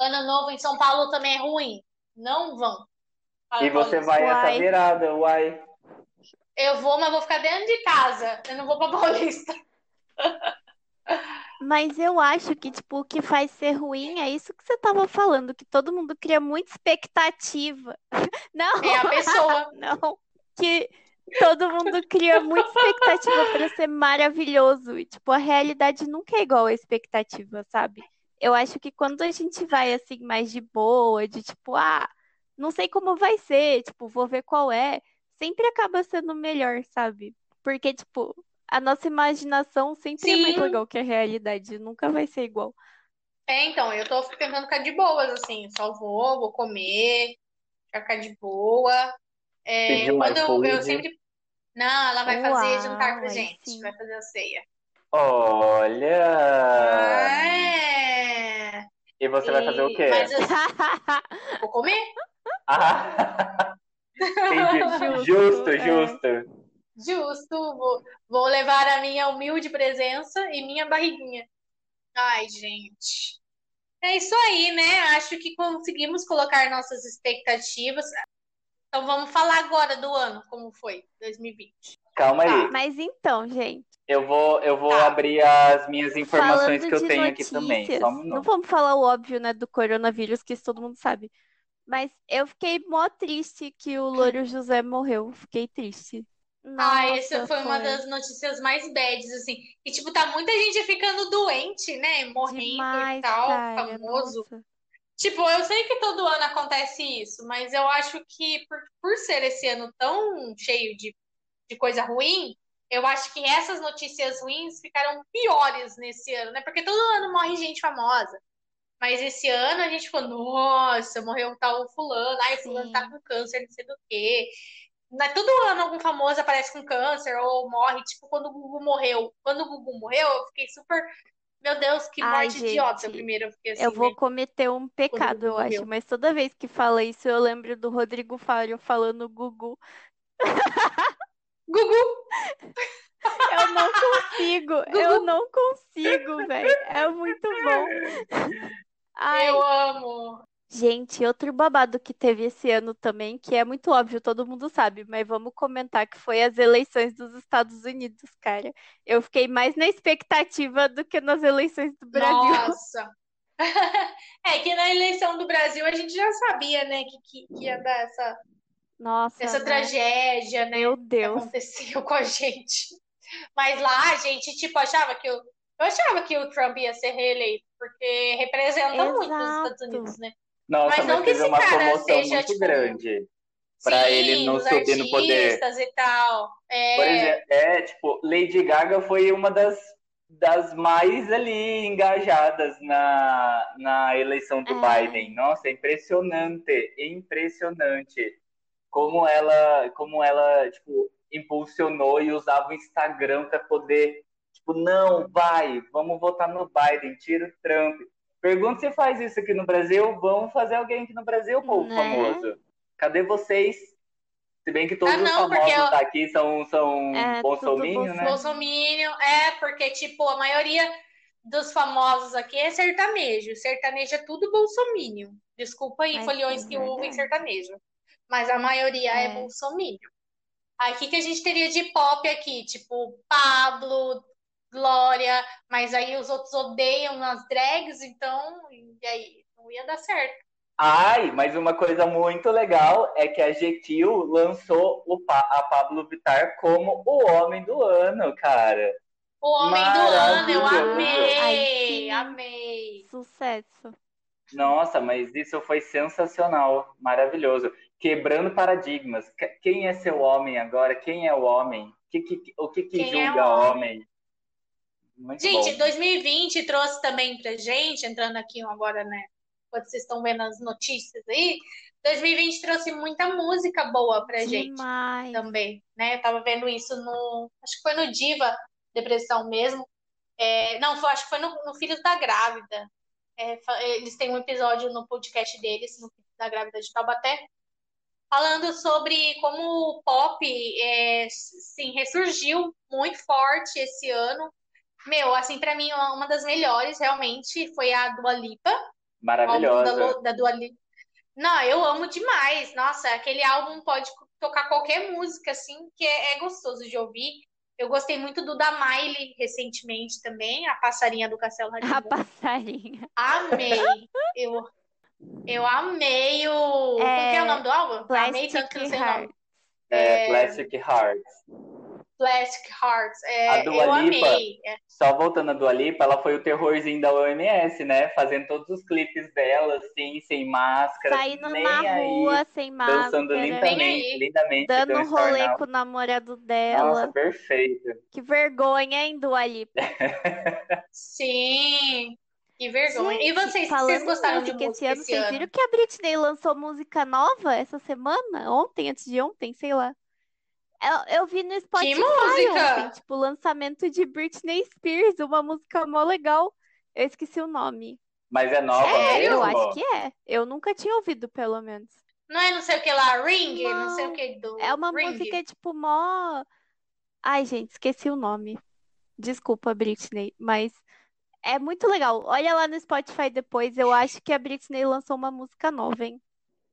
Ano novo em São Paulo também é ruim. Não vão. Fala, E você vai essa Uai. virada, uai. Eu vou, mas vou ficar dentro de casa. Eu não vou para [LAUGHS] Paulista. Mas eu acho que, tipo, o que faz ser ruim é isso que você tava falando, que todo mundo cria muita expectativa. [LAUGHS] Não, É a pessoa. [LAUGHS] não. Que todo mundo cria muita expectativa para ser maravilhoso. E, tipo, a realidade nunca é igual à expectativa, sabe? Eu acho que quando a gente vai, assim, mais de boa, de tipo, ah, não sei como vai ser, tipo, vou ver qual é, sempre acaba sendo melhor, sabe? Porque, tipo, a nossa imaginação sempre é mais Sim. legal que a realidade, nunca vai ser igual. É, então, eu tô tentando ficar de boas, assim. Só vou, vou comer, ficar de boa. É, quando eu, eu sempre. Não, ela vai fazer Uau, jantar pra gente. sim. Vai fazer a ceia. Olha! É. E você vai fazer o E- quê? Mas [LAUGHS] vou comer? Ah! Entendi. Justo, Justo, é. justo. Justo. Vou, vou levar a minha humilde presença e minha barriguinha. Ai, gente. É isso aí, né? Acho que conseguimos colocar nossas expectativas. Então vamos falar agora do ano, como foi 2020. Calma aí. Tá. Mas então, gente, Eu vou, eu vou Tá. abrir as minhas informações falando que eu tenho aqui também. notícias, Só um não vamos falar o óbvio, né, do coronavírus, que isso todo mundo sabe. Mas eu fiquei mó triste que o Louro José morreu. Fiquei triste. Ah, Nossa, essa foi uma das notícias mais bads, assim. E, tipo, tá muita gente ficando doente, né? Morrendo e demais, tal, cara. famoso. Nossa. Tipo, eu sei que todo ano acontece isso, mas eu acho que por, por ser esse ano tão cheio de, de coisa ruim, eu acho que essas notícias ruins ficaram piores nesse ano, né? Porque todo ano morre gente famosa. Mas esse ano a gente ficou, nossa, morreu tal fulano, ai, fulano tá Sim. com câncer, não sei do quê. né, todo ano algum famoso aparece com câncer ou morre, tipo quando o Gugu morreu. Quando o Gugu morreu, eu fiquei super. Meu Deus, que Ai, morte idiota. gente, Primeiro eu fiquei assim, eu vou né, cometer um pecado, eu acho, mas toda vez que fala isso, eu lembro do Rodrigo Faro falando Gugu. [LAUGHS] Gugu, Eu não consigo, eu não consigo, velho. É muito bom. Ai, eu amo. gente, outro babado que teve esse ano também, que é muito óbvio, todo mundo sabe, mas vamos comentar que foi as eleições dos Estados Unidos, cara. Eu fiquei mais na expectativa do que nas eleições do Brasil. Nossa. [LAUGHS] É que na eleição do Brasil a gente já sabia, né, que, que, que ia dar essa, Nossa, essa né? tragédia, né, Meu que Deus. aconteceu [LAUGHS] com a gente. Mas lá a gente, tipo, achava que o, eu achava que o Trump ia ser reeleito, porque representa muito os Estados Exato. Unidos, né? Nossa, Mas não mas que teve esse uma cara seja, muito tipo, grande pra ele não os subir no poder. artistas e tal. Por É, exemplo, é, tipo, Lady Gaga foi uma das, das mais ali engajadas na, na eleição do É. Biden. Nossa, é impressionante, impressionante como ela, como ela, tipo, impulsionou e usava o Instagram para poder, tipo, não, vai, vamos votar no Biden, tira o Trump. Pergunta se faz isso aqui no Brasil, vamos fazer alguém aqui no Brasil, povo Né? famoso. Cadê vocês? Se bem que todos Ah, os não, porque famosos eu- daqui são, são É, bolsominion, né? Bolsominion, é, porque, tipo, a maioria dos famosos aqui é sertanejo. Sertanejo é tudo bolsominion. Desculpa aí, Mas folhões é que ouvem sertanejo. Mas a maioria é, É. bolsominion. Aí, o que a gente teria de pop aqui? Tipo, Pablo, Glória, mas aí os outros odeiam as drags, então, e aí? Não ia dar certo. Ai, mas uma coisa muito legal é que a GQ lançou o Pa- a Pablo Vittar como o homem do ano, cara. O Homem do Ano, eu amei, Ai, amei. Sucesso. Nossa, mas isso foi sensacional, maravilhoso. Quebrando paradigmas. Que- Quem é seu homem agora? Quem é o homem? Que- que- o que, que é julga o homem? homem? Muito Gente, bom. 2020 trouxe também pra gente, entrando aqui agora, né? Quando vocês estão vendo as notícias aí, 2020 trouxe muita música boa pra gente Demais. também, né? Eu tava vendo isso no. Acho que foi no Diva Depressão mesmo. É, não, foi, acho que foi no, no Filhos da Grávida. É, eles têm um episódio no podcast deles, no Filhos da Grávida de Taubaté, falando sobre como o pop é, sim, ressurgiu muito forte esse ano. Meu, assim, pra mim, uma das melhores realmente foi a Dua Lipa, o álbum da, Maravilhosa. Lo- da Dua Lipa. Não, eu amo demais. Nossa, aquele álbum pode tocar qualquer música, assim, que é, é gostoso de ouvir. Eu gostei muito do da Miley recentemente também, a passarinha do Castelo A Rá-Tim-Bum. passarinha. Amei. Eu, eu amei o. Como que é o nome do álbum? Amei tanto que não Plastic sei o nome. Heart. É, Plastic Hearts. Plastic Hearts. É, A Dua eu Lipa, amei. É, Só voltando a Dua Lipa, ela foi o terrorzinho da OMS, né? Fazendo todos os clipes dela, assim, sem máscara, Saindo nem na aí, rua, sem dançando máscara. Nem lindamente, aí. lindamente, Dando um rolê com o namorado Nossa, dela. perfeito. Que vergonha, hein, Dua Lipa? [LAUGHS] sim. Que vergonha. E Gente, vocês, vocês em gostaram de música esse ano, esse vocês ano? viram que a Britney lançou música nova essa semana? Ontem, antes de ontem, sei lá. Eu, eu vi no Que Spotify música? ontem, tipo, lançamento de Britney Spears, uma música mó legal. Eu esqueci o nome. Mas é nova? Eu mesmo? acho que é. Eu nunca tinha ouvido, pelo menos. Não é não sei o que lá, Ring? Não, Não. sei o que do É uma Ring. música, tipo, mó. Ai, gente, esqueci o nome. Desculpa, Britney, mas é muito legal. Olha lá no Spotify depois. Eu acho que a Britney lançou uma música nova, hein?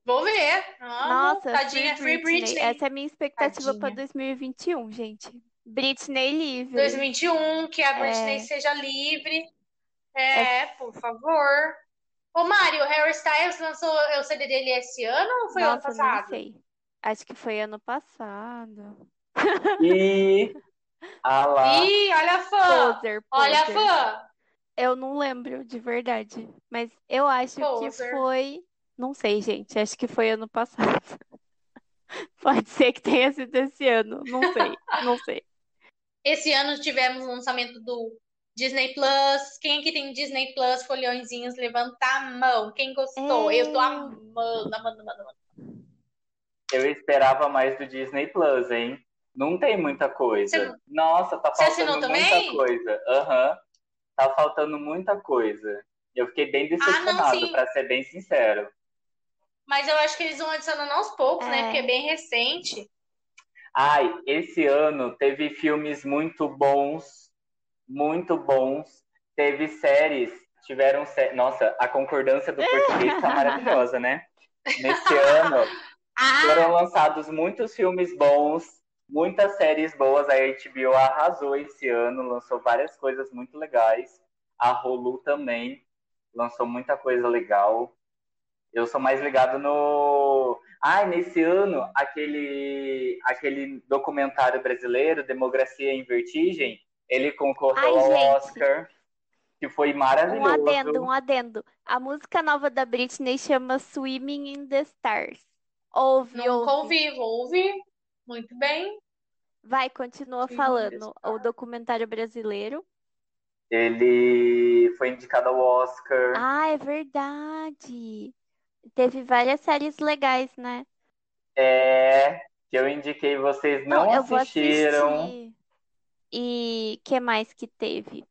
Vou ver. Amo. Nossa, Tadinha, Free Free Britney. Britney. Essa é a minha expectativa pra Tadinha. 2021, gente. Britney livre. 2021, que a Britney É. seja livre. É, por favor. Ô, Mário, o Harry Styles lançou o CD dele esse ano ou foi ano Nossa, não passado? sei. Acho que foi ano passado. E. [LAUGHS] Ah lá. Ih, olha a fã! Poser, Olha a poser. fã! Eu não lembro de verdade, mas eu acho que Poser. foi. Não sei, gente. Acho que foi ano passado. [LAUGHS] Pode ser que tenha sido esse ano. Não sei, não sei. Esse ano tivemos o lançamento do Disney Plus. Quem aqui tem Disney Plus, folhõezinhos, levanta a mão. Quem gostou? Eu tô É. amando, amando, amando, amando. eu esperava mais do Disney Plus, hein? Não tem muita coisa. Você- Nossa, tá faltando também? muita coisa. Aham. Tá faltando muita coisa. Eu fiquei bem decepcionado, Ah, pra ser bem sincero. Mas eu acho que eles vão adicionando aos poucos, né? É. Porque é bem recente. Ai, esse ano teve filmes muito bons, muito bons. Teve séries, tiveram sé... Nossa, a concordância do português tá [LAUGHS] maravilhosa, né? Nesse ano Ah, foram lançados muitos filmes bons, muitas séries boas. A HBO arrasou esse ano, lançou várias coisas muito legais. A Hulu também lançou muita coisa legal. Eu sou mais ligado no. Ai, nesse ano, aquele, aquele documentário brasileiro, Democracia em Vertigem, ele concorreu Ai, ao gente. Oscar, que foi Um maravilhoso. adendo, um adendo. A música nova da Britney chama Swimming in the Stars. Ouve, nunca ouve. ouvi, ouvir. Muito bem. Vai, continua the falando. O documentário brasileiro. Ele foi indicado ao Oscar. Ah, é verdade. Teve várias séries legais, né? É, que eu indiquei, vocês não eu vou assistiram. assistir. E que mais que teve?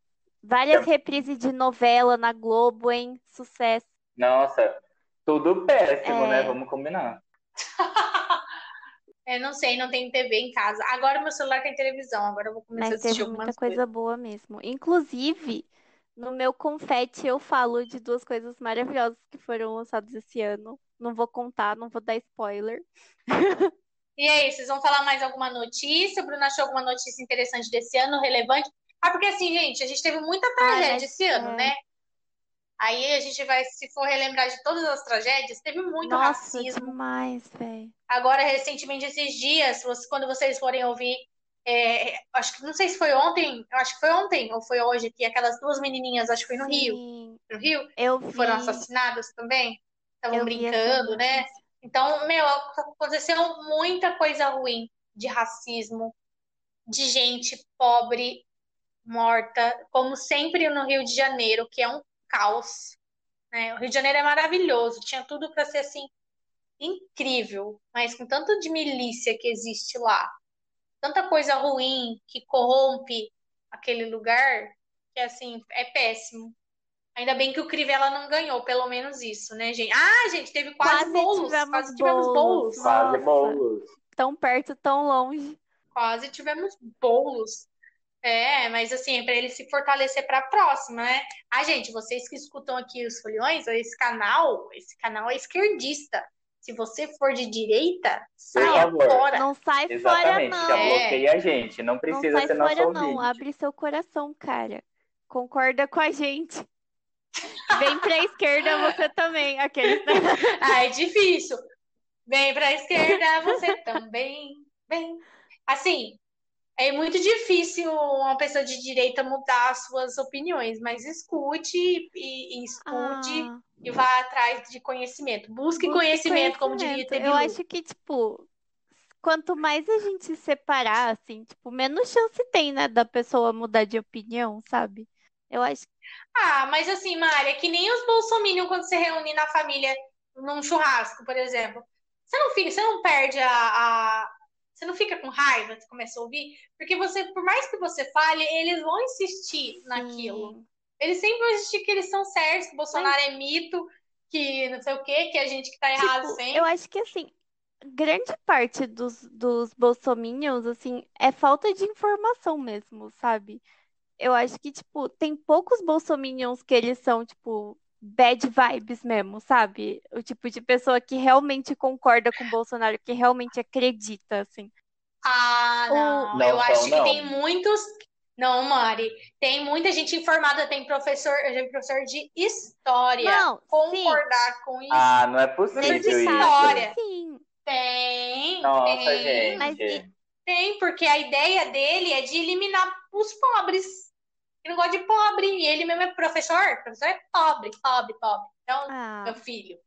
Várias reprises de novela na Globo, hein? Sucesso. Nossa, tudo péssimo, É. né? Vamos combinar. [LAUGHS] É, não sei, não tenho TV em casa. Agora meu celular tem televisão, agora eu vou começar a Mas assistir teve muita algumas coisa boa mesmo. Inclusive, no meu confete eu falo de duas coisas maravilhosas que foram lançadas esse ano. Não vou contar, não vou dar spoiler. [LAUGHS] E aí, vocês vão falar mais alguma notícia? O Bruno achou alguma notícia interessante desse ano, relevante? Ah, porque assim, gente, a gente teve muita tragédia mas esse ano, é. né? Aí a gente vai, se for relembrar de todas as tragédias, teve muito Nossa, racismo. demais, velho. Agora, recentemente, esses dias, quando vocês forem ouvir, é, acho que não sei se foi ontem, acho que foi ontem ou foi hoje, que aquelas duas menininhas, acho que foi no Rio, Sim, no Rio, eu vi, foram assassinadas também, estavam brincando, né? Então, meu, aconteceu muita coisa ruim de racismo, de gente pobre, morta, como sempre no Rio de Janeiro, que é um caos, né? O Rio de Janeiro é maravilhoso, tinha tudo para ser assim incrível, mas com tanto de milícia que existe lá, tanta coisa ruim que corrompe aquele lugar, que assim, é péssimo. Ainda bem que o Crivella não ganhou, pelo menos isso, né, gente? Ah, gente, teve quase, Quase bolos, tivemos quase tivemos bolos. bolos, Quase bolos. Tão perto, tão longe. quase tivemos bolos. É, mas assim, é para ele se fortalecer para a próxima, né? Ah, gente, vocês que escutam aqui os folhões, esse canal, esse canal é esquerdista. Se você for de direita, saia fora. Não sai fora, Exatamente, já não. É. bloqueia a gente. Não Não precisa sai ser nosso fora, não. Abre seu coração, cara. Concorda com a gente. Vem pra esquerda você também. Aqueles. [LAUGHS] Ah, é difícil. Vem para a esquerda, você também. Vem. Assim, é muito difícil uma pessoa de direita mudar as suas opiniões, mas escute e, e estude Ah, e vá atrás de conhecimento. Busque, busque conhecimento, como diria conhecimento. Eu acho que, tipo, quanto mais a gente se separar, assim, tipo, menos chance tem, né, da pessoa mudar de opinião, sabe? Eu acho Ah, mas assim, Mari, é que nem os bolsominions quando se reúnem na família num churrasco, por exemplo. Você não fica, você não perde a, a- Você não fica com raiva, você começa a ouvir, porque você, por mais que você fale, eles vão insistir naquilo. Sim. Eles sempre vão insistir que eles são certos, que o Bolsonaro é mito, que não sei o quê, que a gente que tá errado Tipo, sempre. eu acho que assim, grande parte dos, dos bolsominions, assim, é falta de informação mesmo, sabe? Eu acho que, tipo, tem poucos bolsominions que eles são, tipo, bad vibes mesmo, sabe? O tipo de pessoa que realmente concorda com o Bolsonaro, que realmente acredita, assim. Ah, O- não. Não Eu acho que não. tem muitos. Não, Mari. Tem muita gente informada, tem professor, eu já vi professor de história Não, sim, concordar com isso. Ah, não é possível isso. História. sim. Tem, Nossa, tem. gente. Mas Tem, porque a ideia dele é de eliminar os pobres. Ele não gosta de pobre. E ele mesmo é professor. Professor é pobre, pobre, pobre. Então, Ah, meu filho,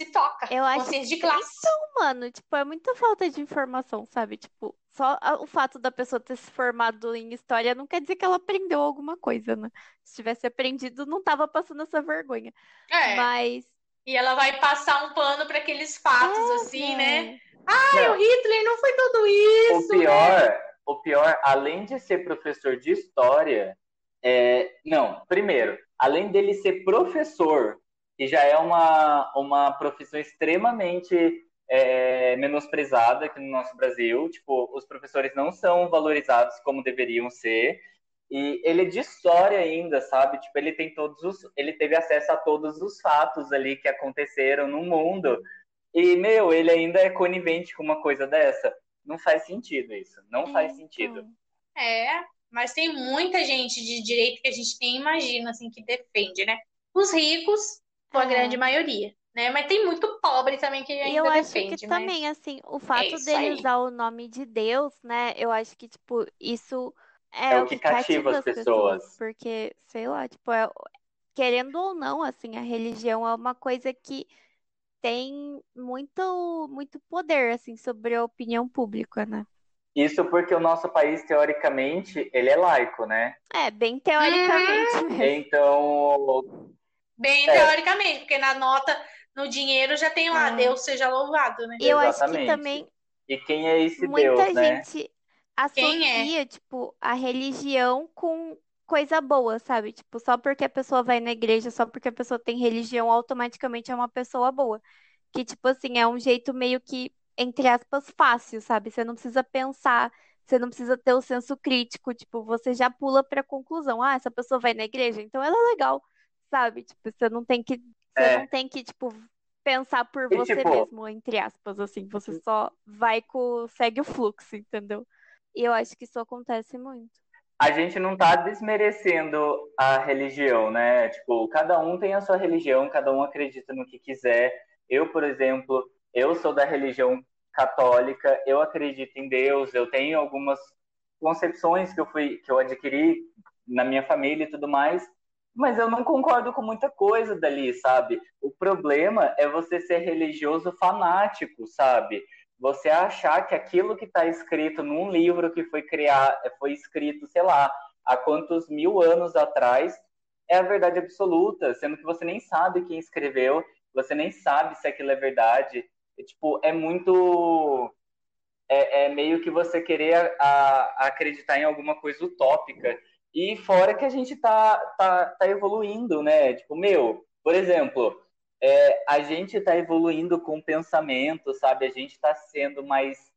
se toca. eu acho Consciência de que classe. mano, tipo, é muita falta de informação, sabe? Tipo, só o fato da pessoa ter se formado em história não quer dizer que ela aprendeu alguma coisa, né? Se tivesse aprendido, não tava passando essa vergonha. É. Mas, E ela vai passar um pano para aqueles fatos, é, assim, né? velho. Ai, não. o Hitler não foi tudo isso. O pior, né? o pior, além de ser professor de história, é, não, primeiro, além dele ser professor, que já é uma, uma profissão extremamente é, menosprezada aqui no nosso Brasil, tipo, os professores não são valorizados como deveriam ser, e ele é de história ainda, sabe? Tipo, ele tem todos os, ele teve acesso a todos os fatos ali que aconteceram no mundo. E meu, ele ainda é conivente com uma coisa dessa. Não faz sentido isso. Não faz sentido. É, mas tem muita gente de direito que a gente nem imagina assim que defende, né? Os ricos, a grande maioria, né? Mas tem muito pobre também que ainda eu acho defende, que também assim, o fato é dele aí. usar o nome de Deus, né? Eu acho que tipo isso é, é o que, que cativa, as pessoas. pessoas. Porque, sei lá, tipo, é, querendo ou não, assim, a religião é uma coisa que tem muito, muito poder, assim, sobre a opinião pública, né? Isso porque o nosso país, teoricamente, ele é laico, né? É, bem teoricamente uhum. mesmo. Então... Bem é. teoricamente, porque na nota, no dinheiro, já tem lá, Deus seja louvado, né? Eu Exatamente. acho que também... E quem é esse Deus, né? Muita gente associa, é? tipo, a religião com coisa boa, sabe? Tipo, só porque a pessoa vai na igreja, só porque a pessoa tem religião, automaticamente é uma pessoa boa. Que, tipo assim, é um jeito meio que, entre aspas, fácil, sabe? Você não precisa pensar, você não precisa ter o senso crítico, tipo, você já pula pra conclusão. Ah, essa pessoa vai na igreja, então ela é legal, sabe? Tipo, você não tem que, você é. não tem que, tipo, pensar por e, você tipo... mesmo, entre aspas, assim. Você só vai com, segue o fluxo, entendeu? E eu acho que isso acontece muito. A gente não tá desmerecendo a religião, né? Tipo, cada um tem a sua religião, cada um acredita no que quiser. Eu, por exemplo, eu sou da religião católica, eu acredito em Deus, eu tenho algumas concepções que eu fui que eu adquiri na minha família e tudo mais, mas eu não concordo com muita coisa dali, sabe? O problema é você ser religioso fanático, sabe? você achar que aquilo que está escrito num livro que foi criado, foi escrito, sei lá, há quantos mil anos atrás, é a verdade absoluta, sendo que você nem sabe quem escreveu, você nem sabe se aquilo é verdade. Tipo, é muito. É, é meio que você querer a, a, acreditar em alguma coisa utópica. E fora que a gente tá, tá, tá evoluindo, né? Tipo, meu, por exemplo, é, a gente está evoluindo com o pensamento, sabe? A gente está sendo mais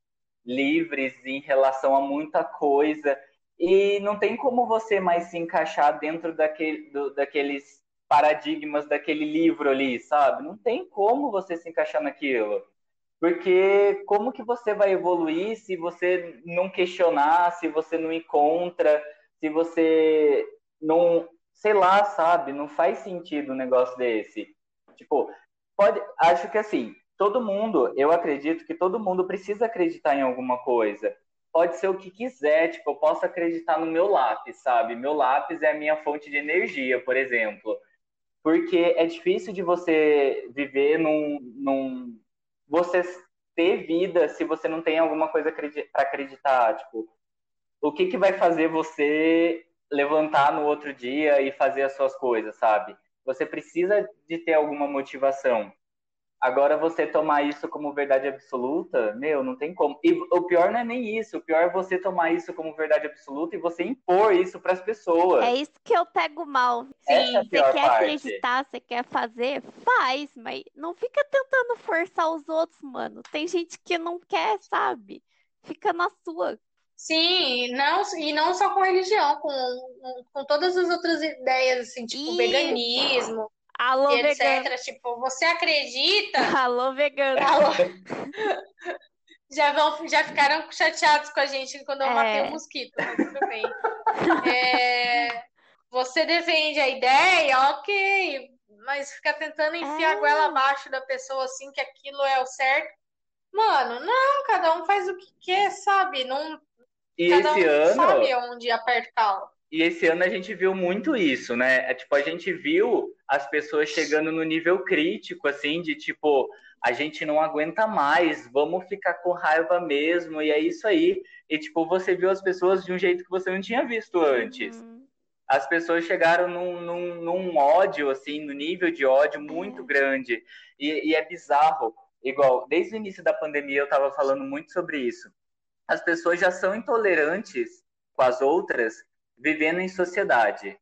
livres em relação a muita coisa e não tem como você mais se encaixar dentro daquele, do, daqueles paradigmas daquele livro ali, sabe? Não tem como você se encaixar naquilo. Porque como que você vai evoluir se você não questionar, se você não encontra, se você não, sei lá, sabe? Não faz sentido um negócio desse. Tipo, pode, acho que assim, todo mundo, eu acredito que todo mundo precisa acreditar em alguma coisa. Pode ser o que quiser, tipo, eu posso acreditar no meu lápis, sabe? Meu lápis é a minha fonte de energia, por exemplo. Porque é difícil de você viver num, num você ter vida se você não tem alguma coisa para acreditar, tipo, o que que vai fazer você levantar no outro dia e fazer as suas coisas, sabe? Você precisa de ter alguma motivação. Agora, você tomar isso como verdade absoluta, meu, não tem como. E o pior não é nem isso. O pior é você tomar isso como verdade absoluta e você impor isso para as pessoas. É isso que eu pego mal. Sim, é você quer parte. acreditar, você quer fazer, faz, mas não fica tentando forçar os outros, mano. Tem gente que não quer, sabe? Fica na sua. Sim, não, e não só com religião, com, com todas as outras ideias, assim, tipo e... veganismo, Alô, e etc. Vegano. Tipo, você acredita? [LAUGHS] Alô, vegano. Alô... já, vão, já ficaram chateados com a gente quando eu é. matei o um mosquito, mas tudo bem. é... Você defende a ideia, ok, mas fica tentando enfiar é. a goela abaixo da pessoa assim que aquilo é o certo. Mano, não, cada um faz o que quer, sabe? Não, e Cada um ano. Sabe onde apertar. E esse ano a gente viu muito isso, né? É, tipo, a gente viu as pessoas chegando no nível crítico, assim, de tipo, a gente não aguenta mais, vamos ficar com raiva mesmo, e é isso aí. E, tipo, você viu as pessoas de um jeito que você não tinha visto antes. Uhum. As pessoas chegaram num, num, num, ódio, assim, no nível de ódio muito uhum. grande. E, e é bizarro igual, desde o início da pandemia eu estava falando muito sobre isso. As pessoas já são intolerantes com as outras vivendo em sociedade,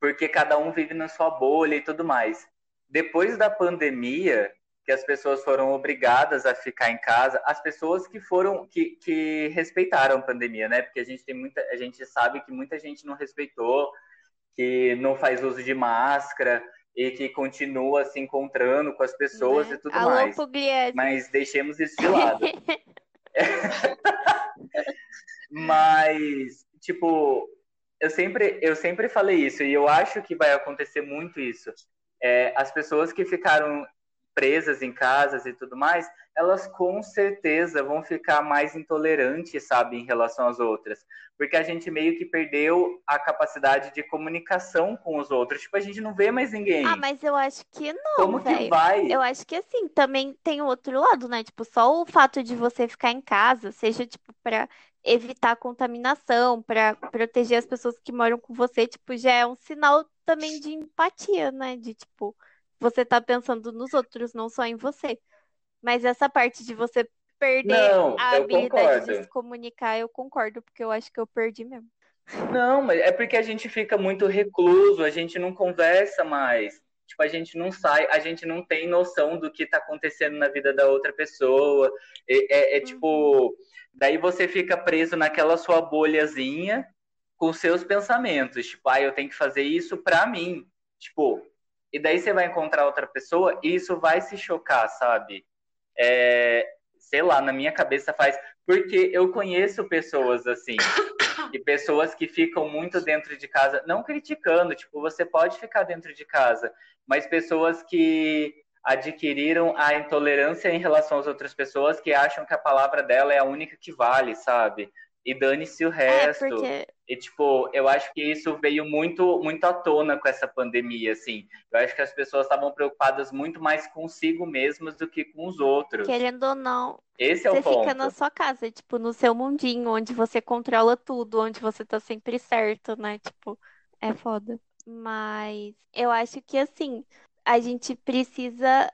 porque cada um vive na sua bolha e tudo mais. Depois da pandemia, que as pessoas foram obrigadas a ficar em casa, as pessoas que foram que, que respeitaram a pandemia, né? Porque a gente tem muita, a gente sabe que muita gente não respeitou, que não faz uso de máscara e que continua se encontrando com as pessoas né? e tudo Alô, mais. Pugliese. Mas deixemos isso de lado. [LAUGHS] [LAUGHS] Mas, tipo, eu sempre, eu sempre falei isso e eu acho que vai acontecer muito isso. É, as pessoas que ficaram presas em casas e tudo mais, elas com certeza vão ficar mais intolerantes, sabe, em relação às outras. Porque a gente meio que perdeu a capacidade de comunicação com os outros. Tipo, a gente não vê mais ninguém. Ah, mas eu acho que não. Como véio. que vai? Eu acho que assim, também tem o outro lado, né? Tipo, só o fato de você ficar em casa, seja, tipo, pra evitar contaminação, para proteger as pessoas que moram com você, tipo, já é um sinal também de empatia, né? De tipo você tá pensando nos outros, não só em você. Mas essa parte de você perder não, a habilidade concordo. de se comunicar, eu concordo, porque eu acho que eu perdi mesmo. Não, mas é porque a gente fica muito recluso, a gente não conversa mais. Tipo, a gente não sai, a gente não tem noção do que tá acontecendo na vida da outra pessoa. É, é, é tipo, daí você fica preso naquela sua bolhazinha com seus pensamentos. Tipo, ah, eu tenho que fazer isso pra mim. Tipo, e daí você vai encontrar outra pessoa e isso vai se chocar, sabe? É, sei lá, na minha cabeça faz. Porque eu conheço pessoas assim, e pessoas que ficam muito dentro de casa, não criticando, tipo, você pode ficar dentro de casa, mas pessoas que adquiriram a intolerância em relação às outras pessoas que acham que a palavra dela é a única que vale, sabe? E dane-se o é, resto. É porque... E, tipo, eu acho que isso veio muito, muito à tona com essa pandemia, assim. Eu acho que as pessoas estavam preocupadas muito mais consigo mesmas do que com os outros. Querendo ou não. Esse é o ponto. Você fica na sua casa, tipo, no seu mundinho, onde você controla tudo, onde você tá sempre certo, né? Tipo, é foda. Mas eu acho que, assim, a gente precisa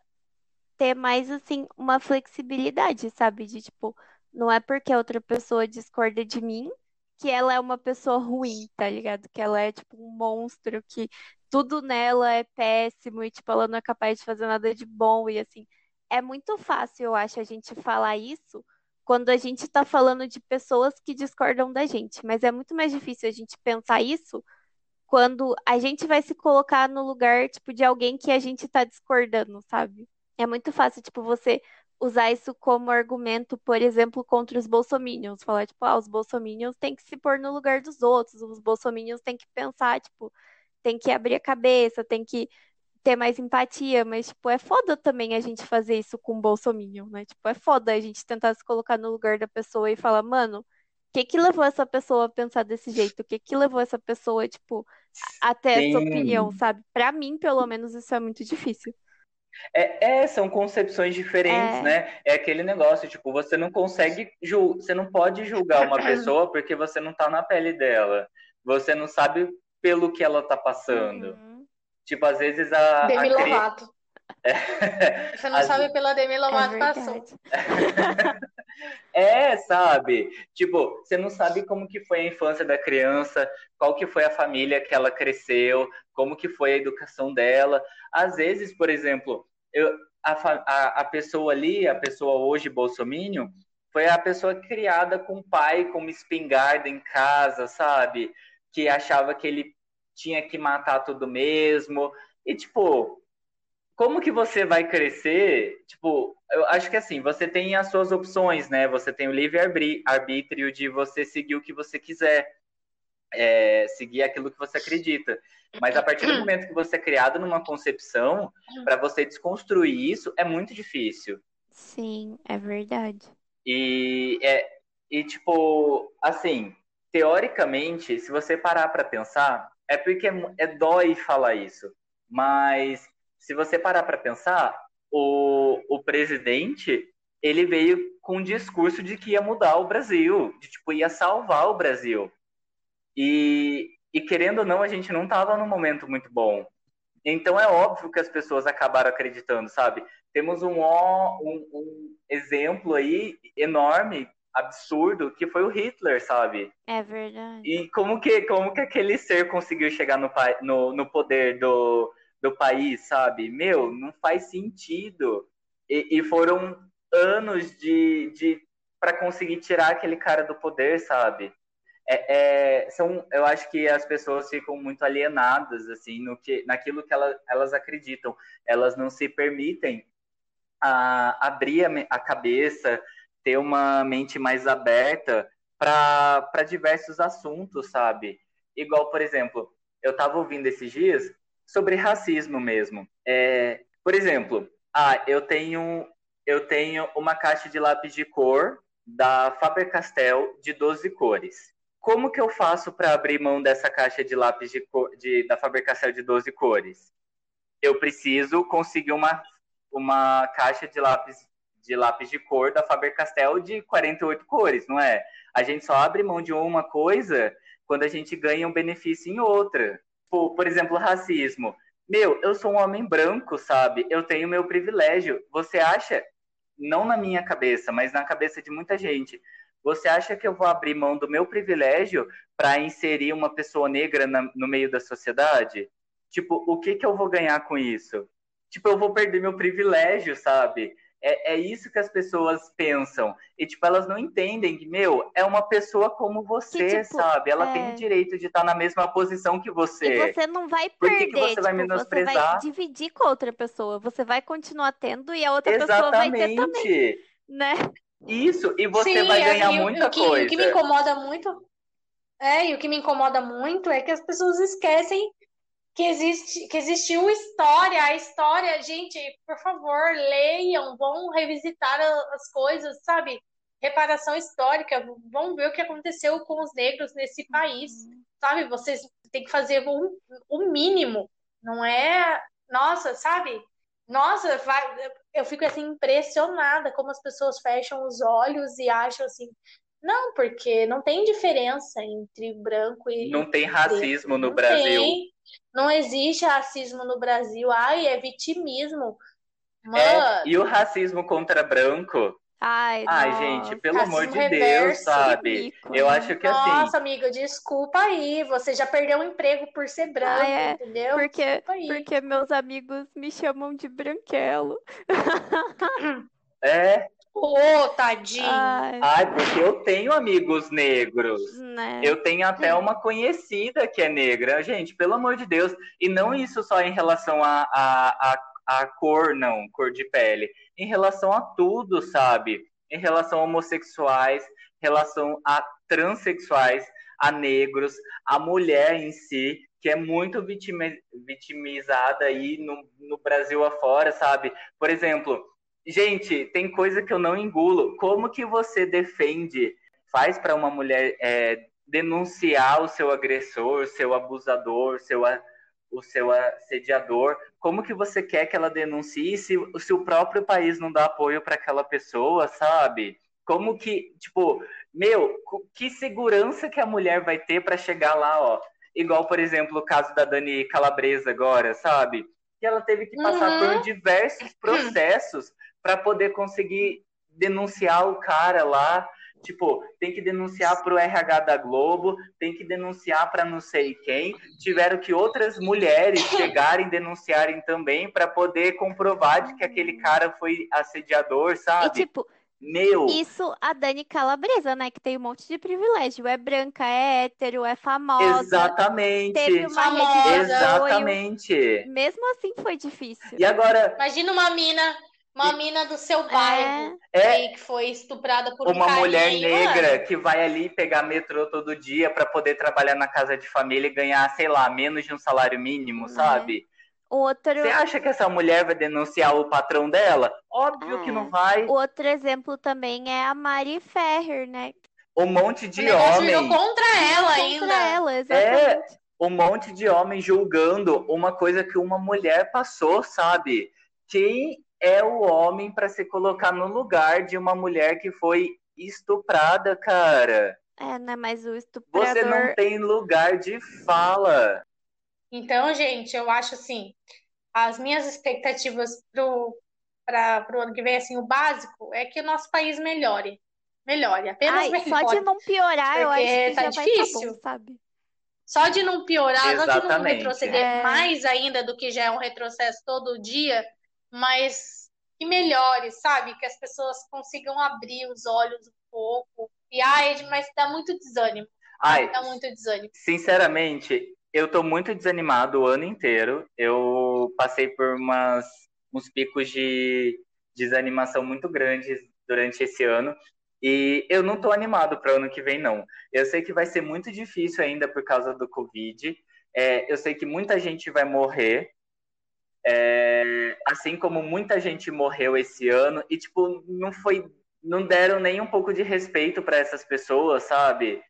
ter mais, assim, uma flexibilidade, sabe? De, tipo, não é porque outra pessoa discorda de mim que ela é uma pessoa ruim, tá ligado? Que ela é tipo um monstro, que tudo nela é péssimo e tipo ela não é capaz de fazer nada de bom e assim. É muito fácil, eu acho, a gente falar isso quando a gente tá falando de pessoas que discordam da gente, mas é muito mais difícil a gente pensar isso quando a gente vai se colocar no lugar tipo de alguém que a gente tá discordando, sabe? É muito fácil, tipo, você usar isso como argumento, por exemplo, contra os bolsominions. Falar, tipo, ah, os bolsominions têm que se pôr no lugar dos outros, os bolsominions têm que pensar, tipo, tem que abrir a cabeça, tem que ter mais empatia, mas, tipo, é foda também a gente fazer isso com o bolsominion, né? Tipo, é foda a gente tentar se colocar no lugar da pessoa e falar, mano, o que que levou essa pessoa a pensar desse jeito? O que que levou essa pessoa, tipo, a ter Sim. essa opinião, sabe? Pra mim, pelo menos, isso é muito difícil. É, é, são concepções diferentes, é. né? É aquele negócio, tipo, você não consegue, você não pode julgar uma pessoa porque você não tá na pele dela. Você não sabe pelo que ela tá passando. Uhum. Tipo, às vezes a. Demi a Lovato. É. Você [LAUGHS] não As... sabe pela Demi Lovato é passou. [LAUGHS] é, sabe? Tipo, você não sabe como que foi a infância da criança, qual que foi a família que ela cresceu, como que foi a educação dela. Às vezes, por exemplo, eu, a, a, a pessoa ali, a pessoa hoje bolsominion, foi a pessoa criada com o pai com uma espingarda em casa, sabe? Que achava que ele tinha que matar tudo mesmo. E, tipo, como que você vai crescer? Tipo, eu acho que assim, você tem as suas opções, né? Você tem o livre arbítrio de você seguir o que você quiser, é, seguir aquilo que você acredita. Mas a partir do momento que você é criado numa concepção, para você desconstruir isso é muito difícil. Sim, é verdade. E é e tipo, assim, teoricamente, se você parar para pensar, é porque é, é dói falar isso, mas se você parar para pensar, o, o presidente ele veio com um discurso de que ia mudar o Brasil, de tipo ia salvar o Brasil. E, e querendo ou não, a gente não estava num momento muito bom. Então é óbvio que as pessoas acabaram acreditando, sabe? Temos um, um, um exemplo aí enorme, absurdo, que foi o Hitler, sabe? É verdade. E como que, como que aquele ser conseguiu chegar no, no, no poder do, do país, sabe? Meu, não faz sentido. E, e foram anos de, de para conseguir tirar aquele cara do poder, sabe? É, é, são, eu acho que as pessoas ficam muito alienadas assim no que, naquilo que elas, elas acreditam. Elas não se permitem a, abrir a, a cabeça, ter uma mente mais aberta para diversos assuntos, sabe? Igual, por exemplo, eu estava ouvindo esses dias sobre racismo mesmo. É, por exemplo, ah, eu tenho eu tenho uma caixa de lápis de cor da Faber-Castell de 12 cores. Como que eu faço para abrir mão dessa caixa de lápis de, cor, de da Faber-Castell de 12 cores? Eu preciso conseguir uma, uma caixa de lápis de lápis de cor da Faber-Castell de 48 cores, não é? A gente só abre mão de uma coisa quando a gente ganha um benefício em outra. Por, por exemplo, racismo. Meu, eu sou um homem branco, sabe? Eu tenho meu privilégio. Você acha não na minha cabeça, mas na cabeça de muita gente. Você acha que eu vou abrir mão do meu privilégio para inserir uma pessoa negra na, no meio da sociedade? Tipo, o que que eu vou ganhar com isso? Tipo, eu vou perder meu privilégio, sabe? É, é isso que as pessoas pensam. E, tipo, elas não entendem que, meu, é uma pessoa como você, que, tipo, sabe? Ela é... tem o direito de estar na mesma posição que você. E você não vai perder. Por que, que você tipo, vai menosprezar? Você vai dividir com a outra pessoa. Você vai continuar tendo e a outra Exatamente. pessoa vai ter também. Né? Isso, e você Sim, vai ganhar e, muita o que, coisa. O que me incomoda muito. É, e o que me incomoda muito é que as pessoas esquecem que existe que existiu história, a história, gente, por favor, leiam, vão revisitar as coisas, sabe? Reparação histórica, vão ver o que aconteceu com os negros nesse país, uhum. sabe? Vocês têm que fazer o, o mínimo, não é? Nossa, sabe? Nossa, vai, eu fico assim impressionada como as pessoas fecham os olhos e acham assim, não, porque não tem diferença entre branco e. Não tem racismo preto. no não Brasil. Tem. Não existe racismo no Brasil. Ai, é vitimismo. Mano. É, e o racismo contra branco? Ai, Ai gente, pelo racismo amor de reverso, Deus, sabe? Eu acho que Nossa, assim. Nossa, amiga, desculpa aí. Você já perdeu o emprego por ser branco, Ai, é, entendeu? Porque, porque meus amigos me chamam de branquelo. É, Ô, oh, tadinho. Ai. Ai. porque eu tenho amigos negros. Né? Eu tenho até uma conhecida que é negra. Gente, pelo amor de Deus. E não isso só em relação a, a, a, a cor, não, cor de pele. Em relação a tudo, sabe? Em relação a homossexuais, relação a transexuais, a negros, a mulher em si, que é muito vitimizada aí no, no Brasil afora, sabe? Por exemplo, Gente, tem coisa que eu não engulo. Como que você defende, faz para uma mulher é, denunciar o seu agressor, seu abusador, seu, o seu assediador? Como que você quer que ela denuncie se, se o próprio país não dá apoio para aquela pessoa, sabe? Como que, tipo, meu, que segurança que a mulher vai ter para chegar lá, ó? Igual, por exemplo, o caso da Dani Calabresa agora, sabe? Que ela teve que passar uhum. por diversos processos para poder conseguir denunciar o cara lá. Tipo, tem que denunciar para o RH da Globo, tem que denunciar para não sei quem. Tiveram que outras mulheres [LAUGHS] chegarem denunciarem também para poder comprovar de que aquele cara foi assediador, sabe? E, tipo, meu. Isso a Dani Calabresa, né? Que tem um monte de privilégio. É branca, é hétero, é famosa. Exatamente. Teve uma famosa. Exatamente. Mesmo assim foi difícil. E agora. Imagina uma mina uma mina do seu bairro é, que foi estuprada por uma um mulher negra mano. que vai ali pegar metrô todo dia para poder trabalhar na casa de família e ganhar, sei lá, menos de um salário mínimo, é. sabe? Outro... Você acha que essa mulher vai denunciar o patrão dela? Óbvio é. que não vai. Outro exemplo também é a Mari Ferrer, né? Um monte de homem. contra ela ainda. Contra ela, exatamente. É, um monte de homem julgando uma coisa que uma mulher passou, sabe? Quem é o homem para se colocar no lugar de uma mulher que foi estuprada, cara. É, né? Mas o estuprador. Você não tem lugar de fala. Então, gente, eu acho assim, as minhas expectativas para o ano que vem, assim, o básico é que o nosso país melhore. Melhore, apenas Ai, melhore. só de não piorar, eu acho que tá já vai tá difícil. bom, sabe? Só de não piorar, só de não Exatamente. retroceder É. mais ainda do que já é um retrocesso todo dia, mas que melhore, sabe? Que as pessoas consigam abrir os olhos um pouco. E ai, mas dá muito desânimo. Ai, Dá muito desânimo. sinceramente, eu tô muito desanimado o ano inteiro. Eu passei por umas, uns picos de desanimação muito grandes durante esse ano. E eu não tô animado para o ano que vem, não. Eu sei que vai ser muito difícil ainda por causa do Covid. É, eu sei que muita gente vai morrer. É, assim como muita gente morreu esse ano. E, tipo, não foi. Não deram nem um pouco de respeito para essas pessoas, sabe?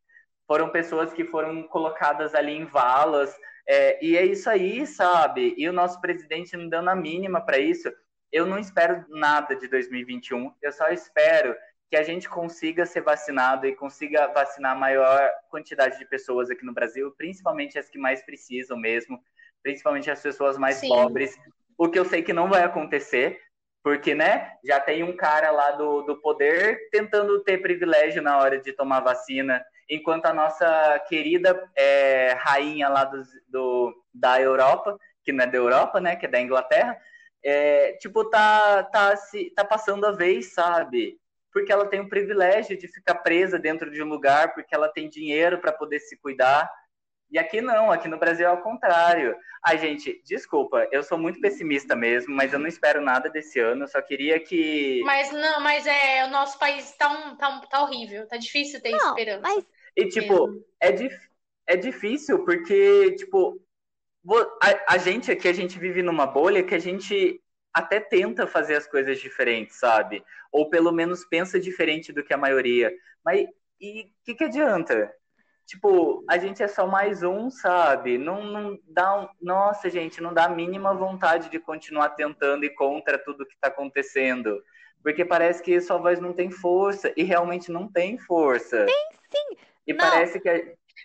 foram pessoas que foram colocadas ali em valas, é, e é isso aí, sabe? E o nosso presidente não deu na mínima para isso. Eu não espero nada de 2021, eu só espero que a gente consiga ser vacinado e consiga vacinar a maior quantidade de pessoas aqui no Brasil, principalmente as que mais precisam mesmo, principalmente as pessoas mais Sim. pobres, o que eu sei que não vai acontecer, porque, né, já tem um cara lá do, do poder tentando ter privilégio na hora de tomar vacina, enquanto a nossa querida é, rainha lá do, do, da Europa, que não é da Europa, né, que é da Inglaterra, é, tipo, tá, tá, se, tá passando a vez, sabe? Porque ela tem o privilégio de ficar presa dentro de um lugar, porque ela tem dinheiro para poder se cuidar. E aqui não, aqui no Brasil é ao contrário. Ai, gente, desculpa, eu sou muito pessimista mesmo, mas eu não espero nada desse ano. Eu só queria que. Mas não, mas é, o nosso país tá, um, tá, um- tá horrível, tá difícil ter Não, esperança. mas E, tipo, é, dif... é difícil porque, tipo, a, a gente aqui, a gente vive numa bolha que a gente até tenta fazer as coisas diferentes, sabe? Ou pelo menos pensa diferente do que a maioria. Mas e o que, que adianta? Tipo, a gente é só mais um, sabe? Não, não dá um... Nossa, gente, não dá a mínima vontade de continuar tentando ir contra tudo que tá acontecendo. Porque parece que sua voz não tem força. E realmente não tem força. sim. E Não. parece que a-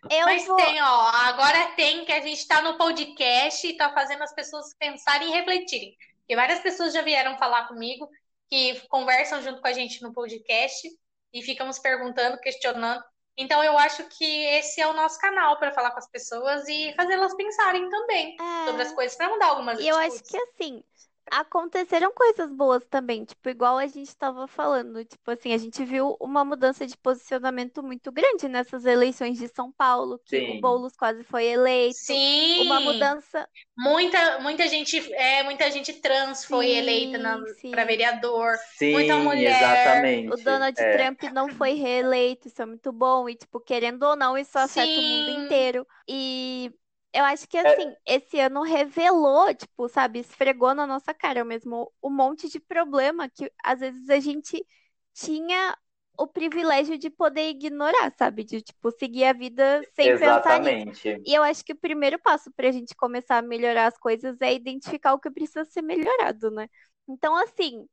eu Mas vou. tem, ó, agora tem que a gente tá no podcast e tá fazendo as pessoas pensarem e refletirem. Porque várias pessoas já vieram falar comigo que conversam junto com a gente no podcast e ficamos perguntando, questionando. Então eu acho que esse é o nosso canal para falar com as pessoas e fazê-las pensarem também É. sobre as coisas para mudar algumas E eu acho que assim, aconteceram coisas boas também, tipo, igual a gente tava falando, tipo assim, a gente viu uma mudança de posicionamento muito grande nessas eleições de São Paulo, que Sim. o Boulos quase foi eleito. Sim, Uma mudança. muita muita gente é muita gente trans foi Sim, eleita sim. para vereador. Sim, Muita mulher. exatamente. O Donald É. Trump não foi reeleito, isso é muito bom. E, tipo, querendo ou não, isso afeta o mundo Sim. inteiro. E eu acho que, assim, esse ano revelou, tipo, sabe, esfregou na nossa cara mesmo um monte de problema que às vezes a gente tinha o privilégio de poder ignorar, sabe? De, tipo, seguir a vida sem pensar nisso. Exatamente. E eu acho que o primeiro passo pra gente começar a melhorar as coisas é identificar o que precisa ser melhorado, né? Então, assim,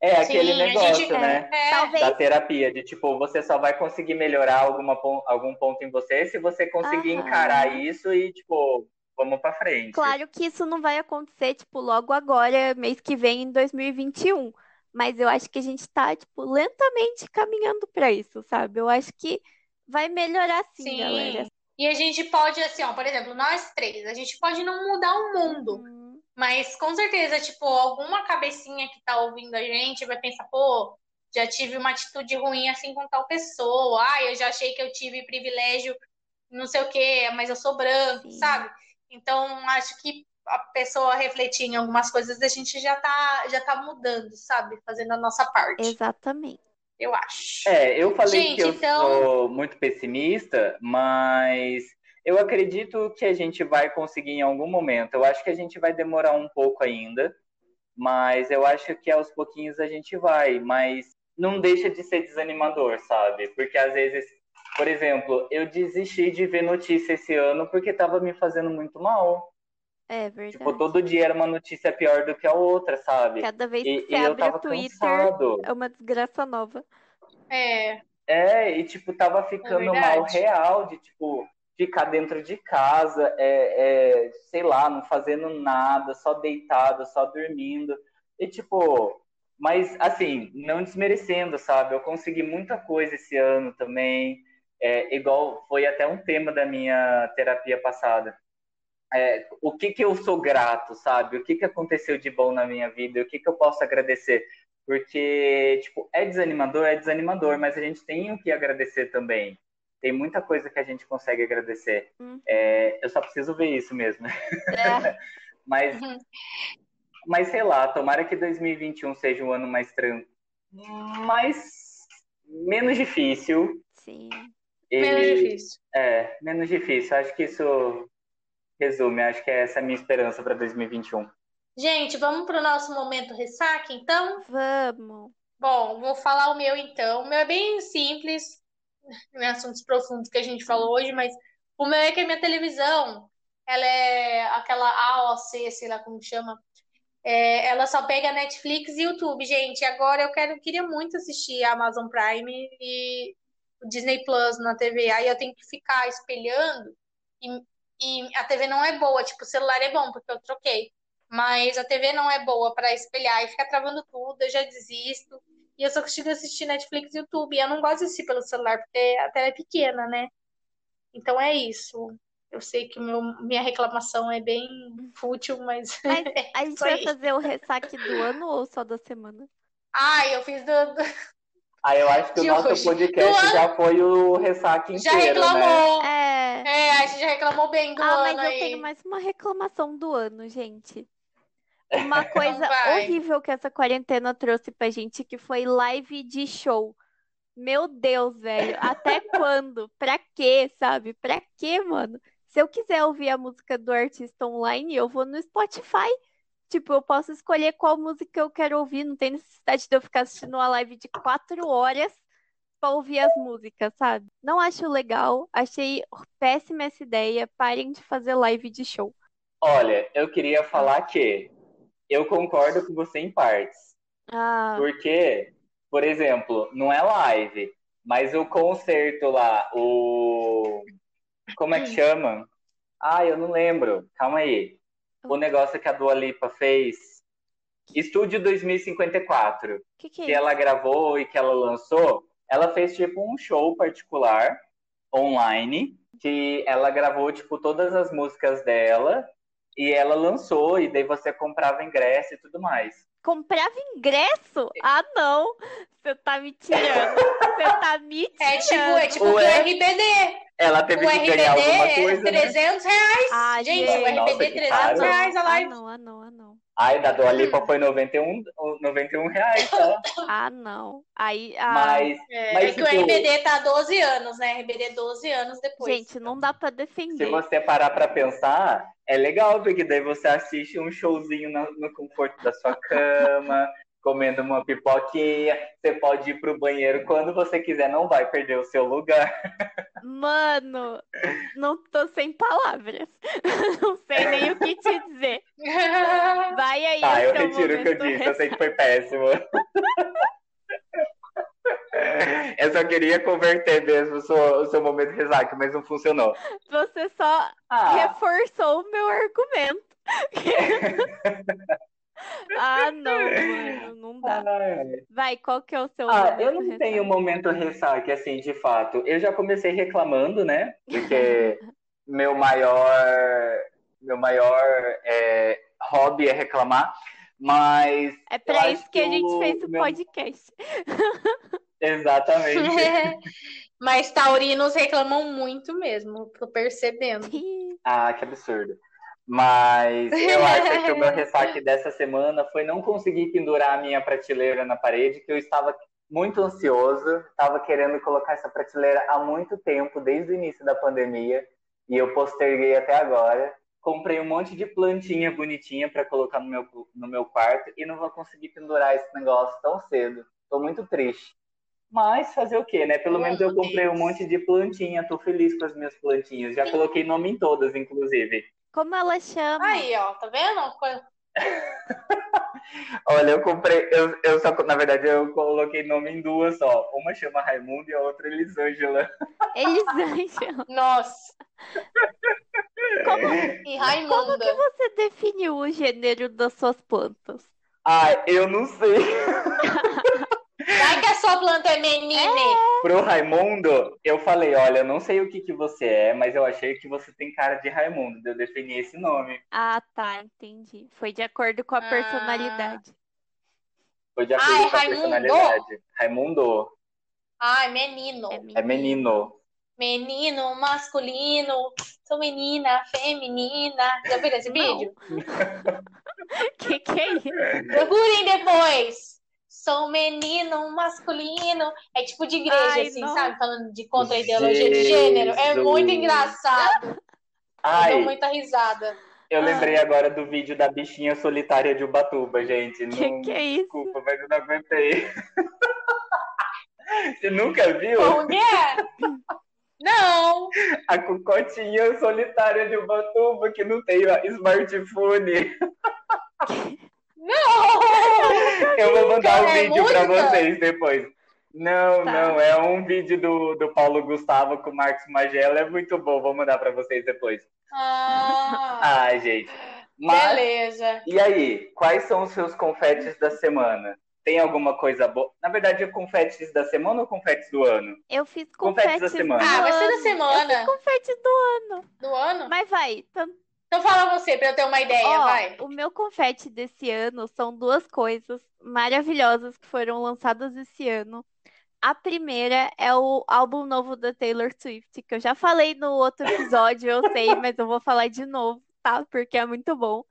É aquele Sim, a negócio, gente- né? É, talvez. Da terapia, de tipo, você só vai conseguir melhorar alguma, algum ponto em você se você conseguir Aham. encarar isso e, tipo, vamos pra frente. Claro que isso não vai acontecer, tipo, logo agora, mês que vem, em 2021. Mas eu acho que a gente tá, tipo, lentamente caminhando pra isso, sabe? Eu acho que vai melhorar sim, Sim. galera. E a gente pode, assim, ó, por exemplo, nós três, a gente pode não mudar o mundo, Hum, mas com certeza, tipo, alguma cabecinha que tá ouvindo a gente vai pensar, pô, já tive uma atitude ruim assim com tal pessoa, ah, eu já achei que eu tive privilégio, não sei o quê, mas eu sou branco, Sim. sabe? Então, acho que a pessoa refletir em algumas coisas, a gente já tá, já tá mudando, sabe? Fazendo a nossa parte, exatamente. eu acho. É, eu falei Gente, que eu então- sou muito pessimista, mas eu acredito que a gente vai conseguir em algum momento. Eu acho que a gente vai demorar um pouco ainda, mas eu acho que aos pouquinhos a gente vai. Mas não deixa de ser desanimador, sabe? Porque às vezes, por exemplo, eu desisti de ver notícia esse ano porque estava me fazendo muito mal. É verdade. Tipo, todo dia era uma notícia pior do que a outra, sabe? Cada vez E, que e você eu abre o tava Twitter, cansado. é uma desgraça nova. É, É, e tipo, tava ficando É mal real de tipo, ficar dentro de casa, é, é, sei lá, não fazendo nada, só deitado, só dormindo. E tipo, mas assim, não desmerecendo, sabe? Eu consegui muita coisa esse ano também. É, igual foi até um tema da minha terapia passada. É, o que que eu sou grato, sabe? O que que aconteceu de bom na minha vida? O que que eu posso agradecer? Porque, tipo, é desanimador, é desanimador, mas a gente tem o que agradecer também. Tem muita coisa que a gente consegue agradecer. Hum. É, eu só preciso ver isso mesmo. É. [LAUGHS] mas, uhum. mas sei lá, tomara que 2021 seja um ano mais tranquilo, mais menos difícil. Sim. E, menos difícil. É, menos difícil. Acho que isso resume. Acho que é essa a minha esperança para 2021. Gente, vamos para o nosso momento ressaca, então? Vamos. Bom, vou falar o meu então. O meu é bem simples, em assuntos profundos que a gente falou hoje, mas o meu é que a minha televisão, ela é aquela AOC, sei lá como chama, é, ela só pega Netflix e YouTube, gente. Agora eu quero, queria muito assistir a Amazon Prime e o Disney Plus na TV. Aí eu tenho que ficar espelhando e, e a TV não é boa. Tipo, o celular é bom porque eu troquei, mas a TV não é boa para espelhar e fica travando tudo. Eu já desisto. E eu só consigo assistir Netflix e YouTube. E eu não gosto de assistir pelo celular, porque a tela é pequena, né? Então é isso. Eu sei que meu, minha reclamação é bem fútil, mas. Mas [LAUGHS] é a gente vai aí. fazer o ressaque do ano ou só da semana? Ah, eu fiz do. do... Ah, eu acho que o nosso hoje. podcast já foi o ressaque inteiro, Já reclamou. Né? É. é, a gente já reclamou bem do ah, ano. Ah, mas aí. eu tenho mais uma reclamação do ano, gente. Uma [LAUGHS] coisa horrível que essa quarentena trouxe pra gente, que foi live de show. Meu Deus, velho. Até [LAUGHS] quando? Pra quê, sabe? Pra quê, mano? Se eu quiser ouvir a música do artista online, eu vou no Spotify. Tipo, eu posso escolher qual música eu quero ouvir. Não tem necessidade de eu ficar assistindo uma live de quatro horas pra ouvir as músicas, sabe? Não acho legal. Achei péssima essa ideia. Parem de fazer live de show. Olha, eu queria falar que eu concordo com você em partes. Ah. Porque, por exemplo, não é live, mas o concerto lá, o. Como é que chama? Ah, eu não lembro. Calma aí. O negócio que a Dua Lipa fez. Estúdio 2054. Que que, é que ela gravou e que ela lançou. Ela fez tipo um show particular online. Que ela gravou, tipo, todas as músicas dela e ela lançou, e daí você comprava ingresso e tudo mais. Comprava ingresso? Ah, não! Você tá me tirando. Você tá me tirando. É tipo, é tipo o RBD. Ela teve o que RBD ganhar alguma coisa, 300 né? reais. Ah, gente, gente, o RBD Nossa, 300 caro. reais a live. Ah, não, ah, não, ah, não. Ai, da Dua Lipa foi 91, 91 reais, tá? Ah, não. Aí, ah, mas, é, mas, é que tipo, o RBD tá 12 anos, né? RBD 12 anos depois. Gente, não dá pra defender. Se você parar pra pensar, é legal, porque daí você assiste um showzinho no, no conforto da sua cama, [LAUGHS] comendo uma pipoquinha. Você pode ir pro banheiro quando você quiser, não vai perder o seu lugar. [LAUGHS] Mano, não tô sem palavras. [LAUGHS] Não sei nem o que te dizer. Vai aí. Tá, eu retiro o que eu disse, eu sei que foi péssimo. Eu só queria converter mesmo o seu, o seu momento de ressaca, mas não funcionou. Você só ah. reforçou o meu argumento. [LAUGHS] Ah, não, mano, não dá. Vai, qual que é o seu Ah, eu não tenho momento ressaca, assim, de fato. Eu já comecei reclamando, né? Porque [LAUGHS] meu maior, meu maior é, hobby é reclamar, mas... É pra isso que, que a gente fez o meu... podcast. [LAUGHS] Exatamente. [LAUGHS] mas taurinos reclamam muito mesmo, tô percebendo. ah, que absurdo. Mas eu [LAUGHS] acho que o meu ressaque dessa semana foi não conseguir pendurar a minha prateleira na parede, que eu estava muito ansioso, estava querendo colocar essa prateleira há muito tempo, desde o início da pandemia, e eu posterguei até agora. Comprei um monte de plantinha bonitinha para colocar no meu, no meu quarto e não vou conseguir pendurar esse negócio tão cedo. Estou muito triste. Mas fazer o quê, né? Pelo menos eu comprei um monte de plantinha, tô feliz com as minhas plantinhas. Já coloquei nome em todas, inclusive. Como ela chama? Aí, ó, tá vendo? [LAUGHS] Olha, eu comprei, eu, eu só, na verdade, eu coloquei nome em duas só. Uma chama Raimundo e a outra Elisângela. [LAUGHS] Elisângela. Nossa. Como, [LAUGHS] E como Raimunda. que você definiu o gênero das suas plantas? Ai, eu não sei. Sua planta é menine. Pro Raimundo, eu falei, olha, eu não sei o que que você é, mas eu achei que você tem cara de Raimundo. Eu defini esse nome. Ah, tá, entendi. Foi de acordo com a Ah. personalidade. Foi de Ah, acordo é com a Raimundo? personalidade. Raimundo Ai, menino. é menino. Menino, masculino. Sou menina, feminina. Já viram esse Não. vídeo? [LAUGHS] Que que é isso? Procurem depois. Sou menino, masculino. É tipo de igreja, Ai, assim, não. sabe? Falando de contra a ideologia de gênero. É muito engraçado. Eu dou Ai, muita risada. eu Ah. lembrei agora do vídeo da bichinha solitária de Ubatuba, gente. Que Não, que é isso? desculpa, mas eu não aguentei. [LAUGHS] Você nunca viu? Como que é? Não. A cocotinha solitária de Ubatuba que não tem smartphone. [LAUGHS] Eu vou mandar o É vídeo pra música? vocês depois. Não, Tá. não, é um vídeo do, do Paulo Gustavo com o Marcos Magela, é muito bom, vou mandar pra vocês depois. Ah, [LAUGHS] Ai, gente. Mas, beleza. e aí, quais são os seus confetes da semana? Tem alguma coisa boa? Na verdade, é confetes da semana ou confetes do ano? Eu fiz Confetes da confetes semana. do Ah, vai ser da ano. Eu semana. fiz confetes do ano. Do ano? Mas vai, então, Então fala você, pra eu ter uma ideia, ó, vai. o meu confete desse ano são duas coisas maravilhosas que foram lançadas esse ano. A primeira é o álbum novo da Taylor Swift, que eu já falei no outro episódio, eu sei, [LAUGHS] mas eu vou falar de novo, tá? Porque é muito bom.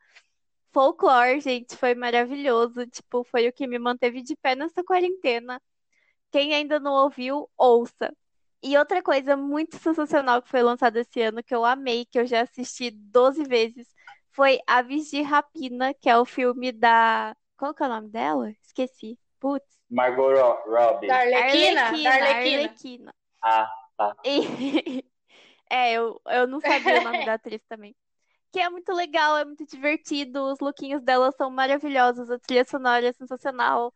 Folklore, gente, foi maravilhoso. Tipo, foi o que me manteve de pé nessa quarentena. Quem ainda não ouviu, ouça. E outra coisa muito sensacional que foi lançada esse ano, que eu amei, que eu já assisti 12 vezes, foi Aves de Rapina, que é o filme da. Qual que é o nome dela? Esqueci. Putz. Margot Ro- Robbie. Da Arlequina? Arlequina, Arlequina. Arlequina. Ah, tá. E- [LAUGHS] É, eu, eu não sabia o nome da atriz também. Que é muito legal, é muito divertido, os lookinhos dela são maravilhosos, a trilha sonora é sensacional.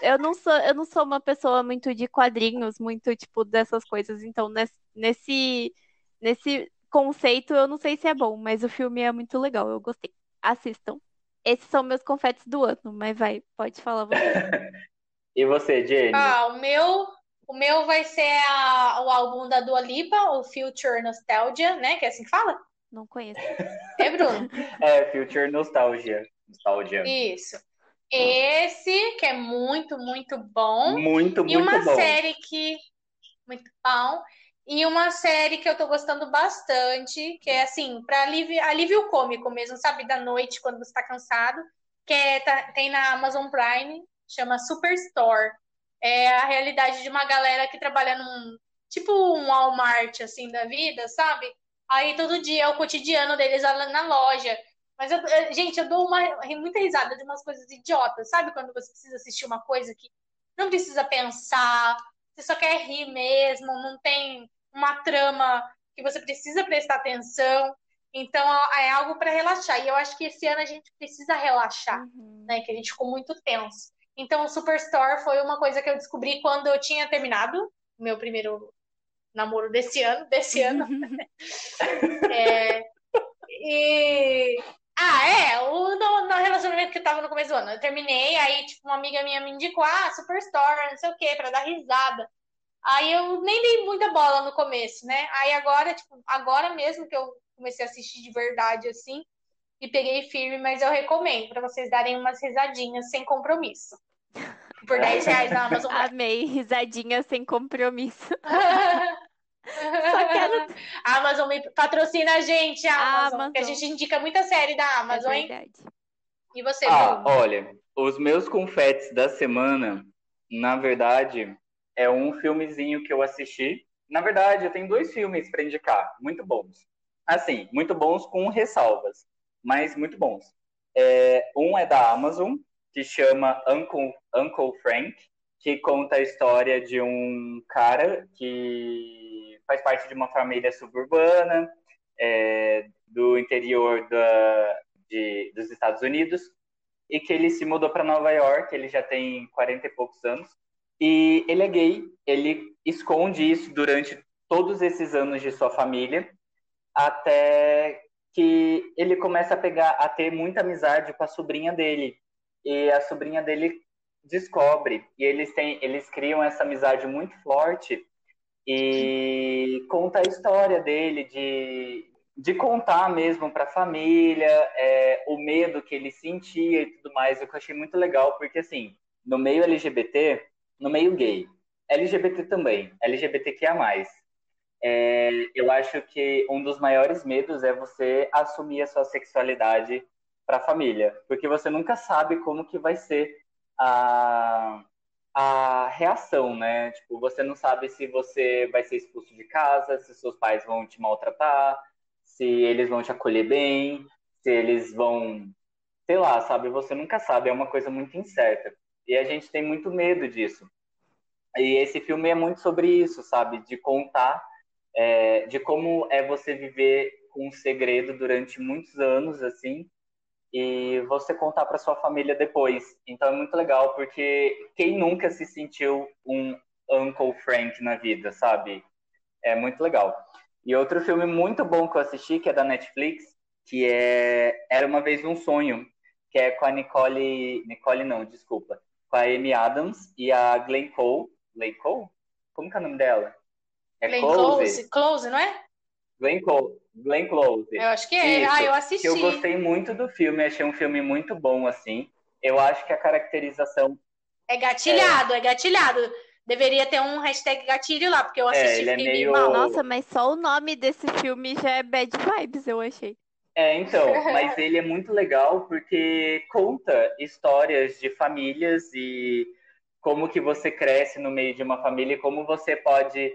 Eu não sou, eu não sou uma pessoa muito de quadrinhos, muito tipo dessas coisas, então nesse, nesse, conceito eu não sei se é bom, mas o filme é muito legal, eu gostei. Assistam. Esses são meus confetes do ano, mas vai, pode falar você. [LAUGHS] E você, Jenny? Ah, o meu, o meu vai ser a- o álbum da Dua Lipa, o Future Nostalgia, né? Que é assim que fala? Não conheço. É, Bruno? [LAUGHS] É, Future Nostalgia. Nostalgia. Isso. Esse, que é muito, muito bom. Muito, E muito uma bom. série que. Muito bom. E uma série que eu tô gostando bastante, que é assim, para alívio, alívio cômico mesmo, sabe? Da noite, quando você tá cansado. Que é, tá- tem na Amazon Prime, chama Superstore. É a realidade de uma galera que trabalha num. Tipo um Walmart, assim, da vida, sabe? Aí todo dia é o cotidiano deles lá na loja. Mas, eu, eu- gente, eu dou uma, muita risada de umas coisas idiotas, sabe? Quando você precisa assistir uma coisa que não precisa pensar, você só quer rir mesmo, não tem uma trama que você precisa prestar atenção. Então é algo para relaxar. E eu acho que esse ano a gente precisa relaxar, Uhum. né? Que a gente ficou muito tenso. Então o Superstore foi uma coisa que eu descobri quando eu tinha terminado o meu primeiro namoro desse ano, desse ano. [LAUGHS] É, e. Ah, é, o no, no relacionamento que eu tava no começo do ano. Eu terminei, aí, tipo, uma amiga minha me indicou, ah, Superstore, não sei o quê, pra dar risada. Aí eu nem dei muita bola no começo, né? Aí agora, tipo, agora mesmo que eu comecei a assistir de verdade, assim, e peguei firme, mas eu recomendo pra vocês darem umas risadinhas sem compromisso. Por 10 reais na [LAUGHS] Amazon. Amei, risadinha sem compromisso. [LAUGHS] Só quero. A [LAUGHS] Amazon me patrocina a gente, a A Amazon, porque a Amazon. gente indica muita série da É Amazon, hein? verdade. E você, Ah, Bruno? olha, os meus confetes da semana, na verdade, é um filmezinho que eu assisti. Na verdade, eu tenho dois filmes para indicar, muito bons. Assim, muito bons com ressalvas, mas muito bons. É, um é da Amazon, que chama Uncle, Uncle Frank, que conta a história de um cara que faz parte de uma família suburbana, é, do interior da, de, dos Estados Unidos e que ele se mudou para Nova York, ele já tem 40 e poucos anos, e ele é gay, ele esconde isso durante todos esses anos de sua família, até que ele começa a pegar a ter muita amizade com a sobrinha dele e a sobrinha dele descobre e eles têm eles criam essa amizade muito forte e conta a história dele de, de contar mesmo para a família é, o medo que ele sentia e tudo mais eu achei muito legal porque assim no meio LGBT no meio gay LGBT também LGBTQIA+, é, eu acho que um dos maiores medos é você assumir a sua sexualidade para a família, porque você nunca sabe como que vai ser a, a reação, né? Tipo, você não sabe se você vai ser expulso de casa, se seus pais vão te maltratar, se eles vão te acolher bem, se eles vão, sei lá, sabe? Você nunca sabe, é uma coisa muito incerta. E a gente tem muito medo disso. E esse filme é muito sobre isso, sabe? De contar, é, de como é você viver com um segredo durante muitos anos, assim, e você contar para sua família depois. Então é muito legal porque quem nunca se sentiu um Uncle Frank na vida, sabe? É muito legal. E outro filme muito bom que eu assisti, que é da Netflix, que é Era uma vez um sonho, que é com a Nicole, Nicole não, desculpa, com a Amy Adams e a Glenn Cole. Glenn Cole? Como que é o nome dela? É Glenn Close. Close, Close, não é? Glenn Close. Glenn Close. Eu acho que é. Isso, ah, eu assisti. eu gostei muito do filme, achei um filme muito bom, assim. Eu acho que a caracterização. É gatilhado, é, é gatilhado. Deveria ter um hashtag gatilho lá, porque eu é, assisti é, é meio... mal. Nossa, mas só o nome desse filme já é bad vibes, eu achei. É, então, [LAUGHS] mas ele é muito legal porque conta histórias de famílias e como que você cresce no meio de uma família e como você pode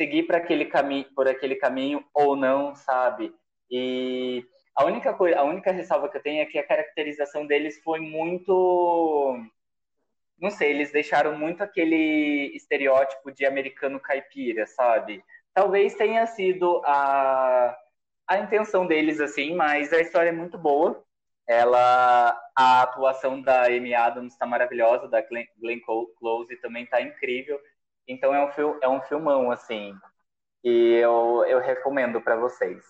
seguir para aquele caminho, por aquele caminho ou não, sabe? E a única coisa, a única ressalva que eu tenho é que a caracterização deles foi muito não sei, eles deixaram muito aquele estereótipo de americano caipira, sabe? Talvez tenha sido a, a intenção deles, assim, mas a história é muito boa. Ela, a atuação da Amy Adams está maravilhosa, da Glenn, Close também está incrível. Então é um, é um filmão, assim. E eu, eu recomendo para vocês.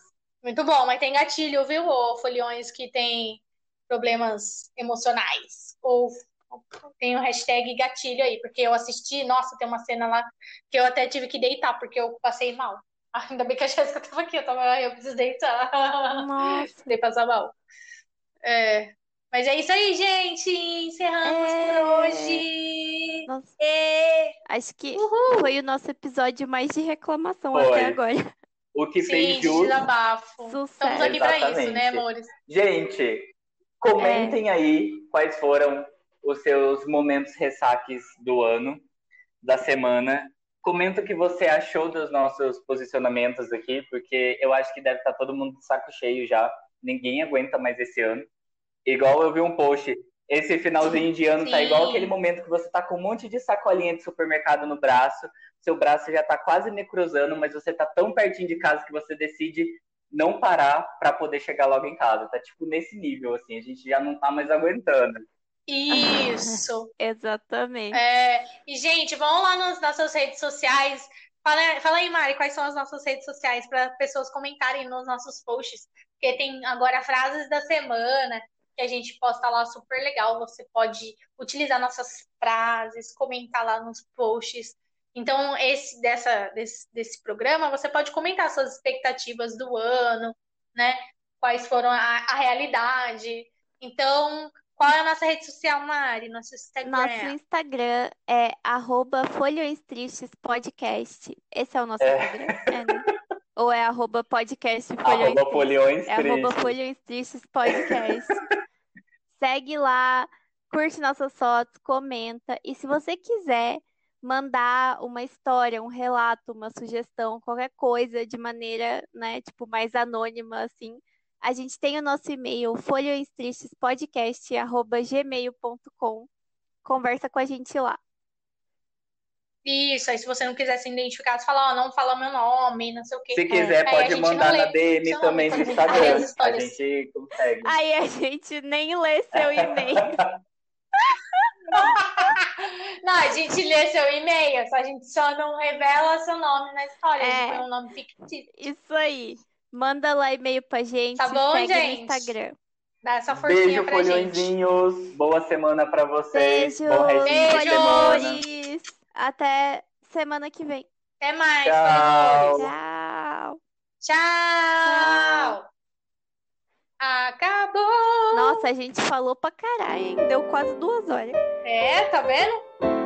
Muito bom, mas tem gatilho, viu, foliões que tem problemas emocionais. Ou tem o hashtag gatilho aí, porque eu assisti, nossa, tem uma cena lá que eu até tive que deitar, porque eu passei mal. [LAUGHS] Ainda bem que a Jéssica tava aqui, eu, tava, eu preciso deitar. Nossa. [LAUGHS] Dei passar mal. É, mas é isso aí, gente. Encerramos é... por hoje. Nossa. É... Acho que Uhul. foi o nosso episódio mais de reclamação foi. até agora. O que Sim, fez jus. desabafo. Sucesso. Estamos aqui para isso, né, amores? Gente, comentem é. aí quais foram os seus momentos ressaques do ano, da semana. Comenta o que você achou dos nossos posicionamentos aqui, porque eu acho que deve estar todo mundo de saco cheio já. Ninguém aguenta mais esse ano. Igual eu vi um post, esse finalzinho de ano Sim. tá igual aquele momento que você tá com um monte de sacolinha de supermercado no braço, seu braço já tá quase necrosando, mas você tá tão pertinho de casa que você decide não parar para poder chegar logo em casa. Tá tipo nesse nível, assim, a gente já não tá mais aguentando. Isso. [LAUGHS] Exatamente. É, e, gente, vão lá nas nossas redes sociais. Fala, fala aí, Mari, quais são as nossas redes sociais para pessoas comentarem nos nossos posts. Porque tem agora frases da semana, que a gente posta lá super legal. Você pode utilizar nossas frases, comentar lá nos posts. Então, esse dessa, desse, desse programa, você pode comentar suas expectativas do ano, né? Quais foram a, a realidade. Então, qual é a nossa rede social, Mari? Nosso Instagram? Nosso Instagram é arroba Podcast. Esse é o nosso é. Instagram? É, né? [LAUGHS] Ou é arroba podcast Folhões arroba Folhões É arroba Folhões Tristes Podcast. Segue lá, curte nossas fotos, comenta. E se você quiser mandar uma história, um relato, uma sugestão, qualquer coisa de maneira, né, tipo, mais anônima, assim, a gente tem o nosso e-mail, folhoestristespodcast.gmail.com. Conversa com a gente lá. Isso, aí se você não quiser se identificar, você fala, ó, não fala meu nome, não sei o quê. Se quiser, é, pode mandar na DM também no Instagram. A gente consegue. Aí a gente nem lê seu e-mail. [LAUGHS] não, a gente lê seu e-mail, a gente só não revela seu nome na história, é, a gente põe um nome fictício. Isso aí. Manda lá e-mail pra gente, Tá bom, segue gente? no Instagram. Dá essa forcinha Beijo, pra gente. Boa semana pra vocês. Beijo, Bom restinho de Beijo. semana. Até semana que vem. Até mais, Tchau. folhadores. Tchau. Tchau. Acabou. Nossa, a gente falou pra caralho, hein? Deu quase duas horas. É, tá vendo?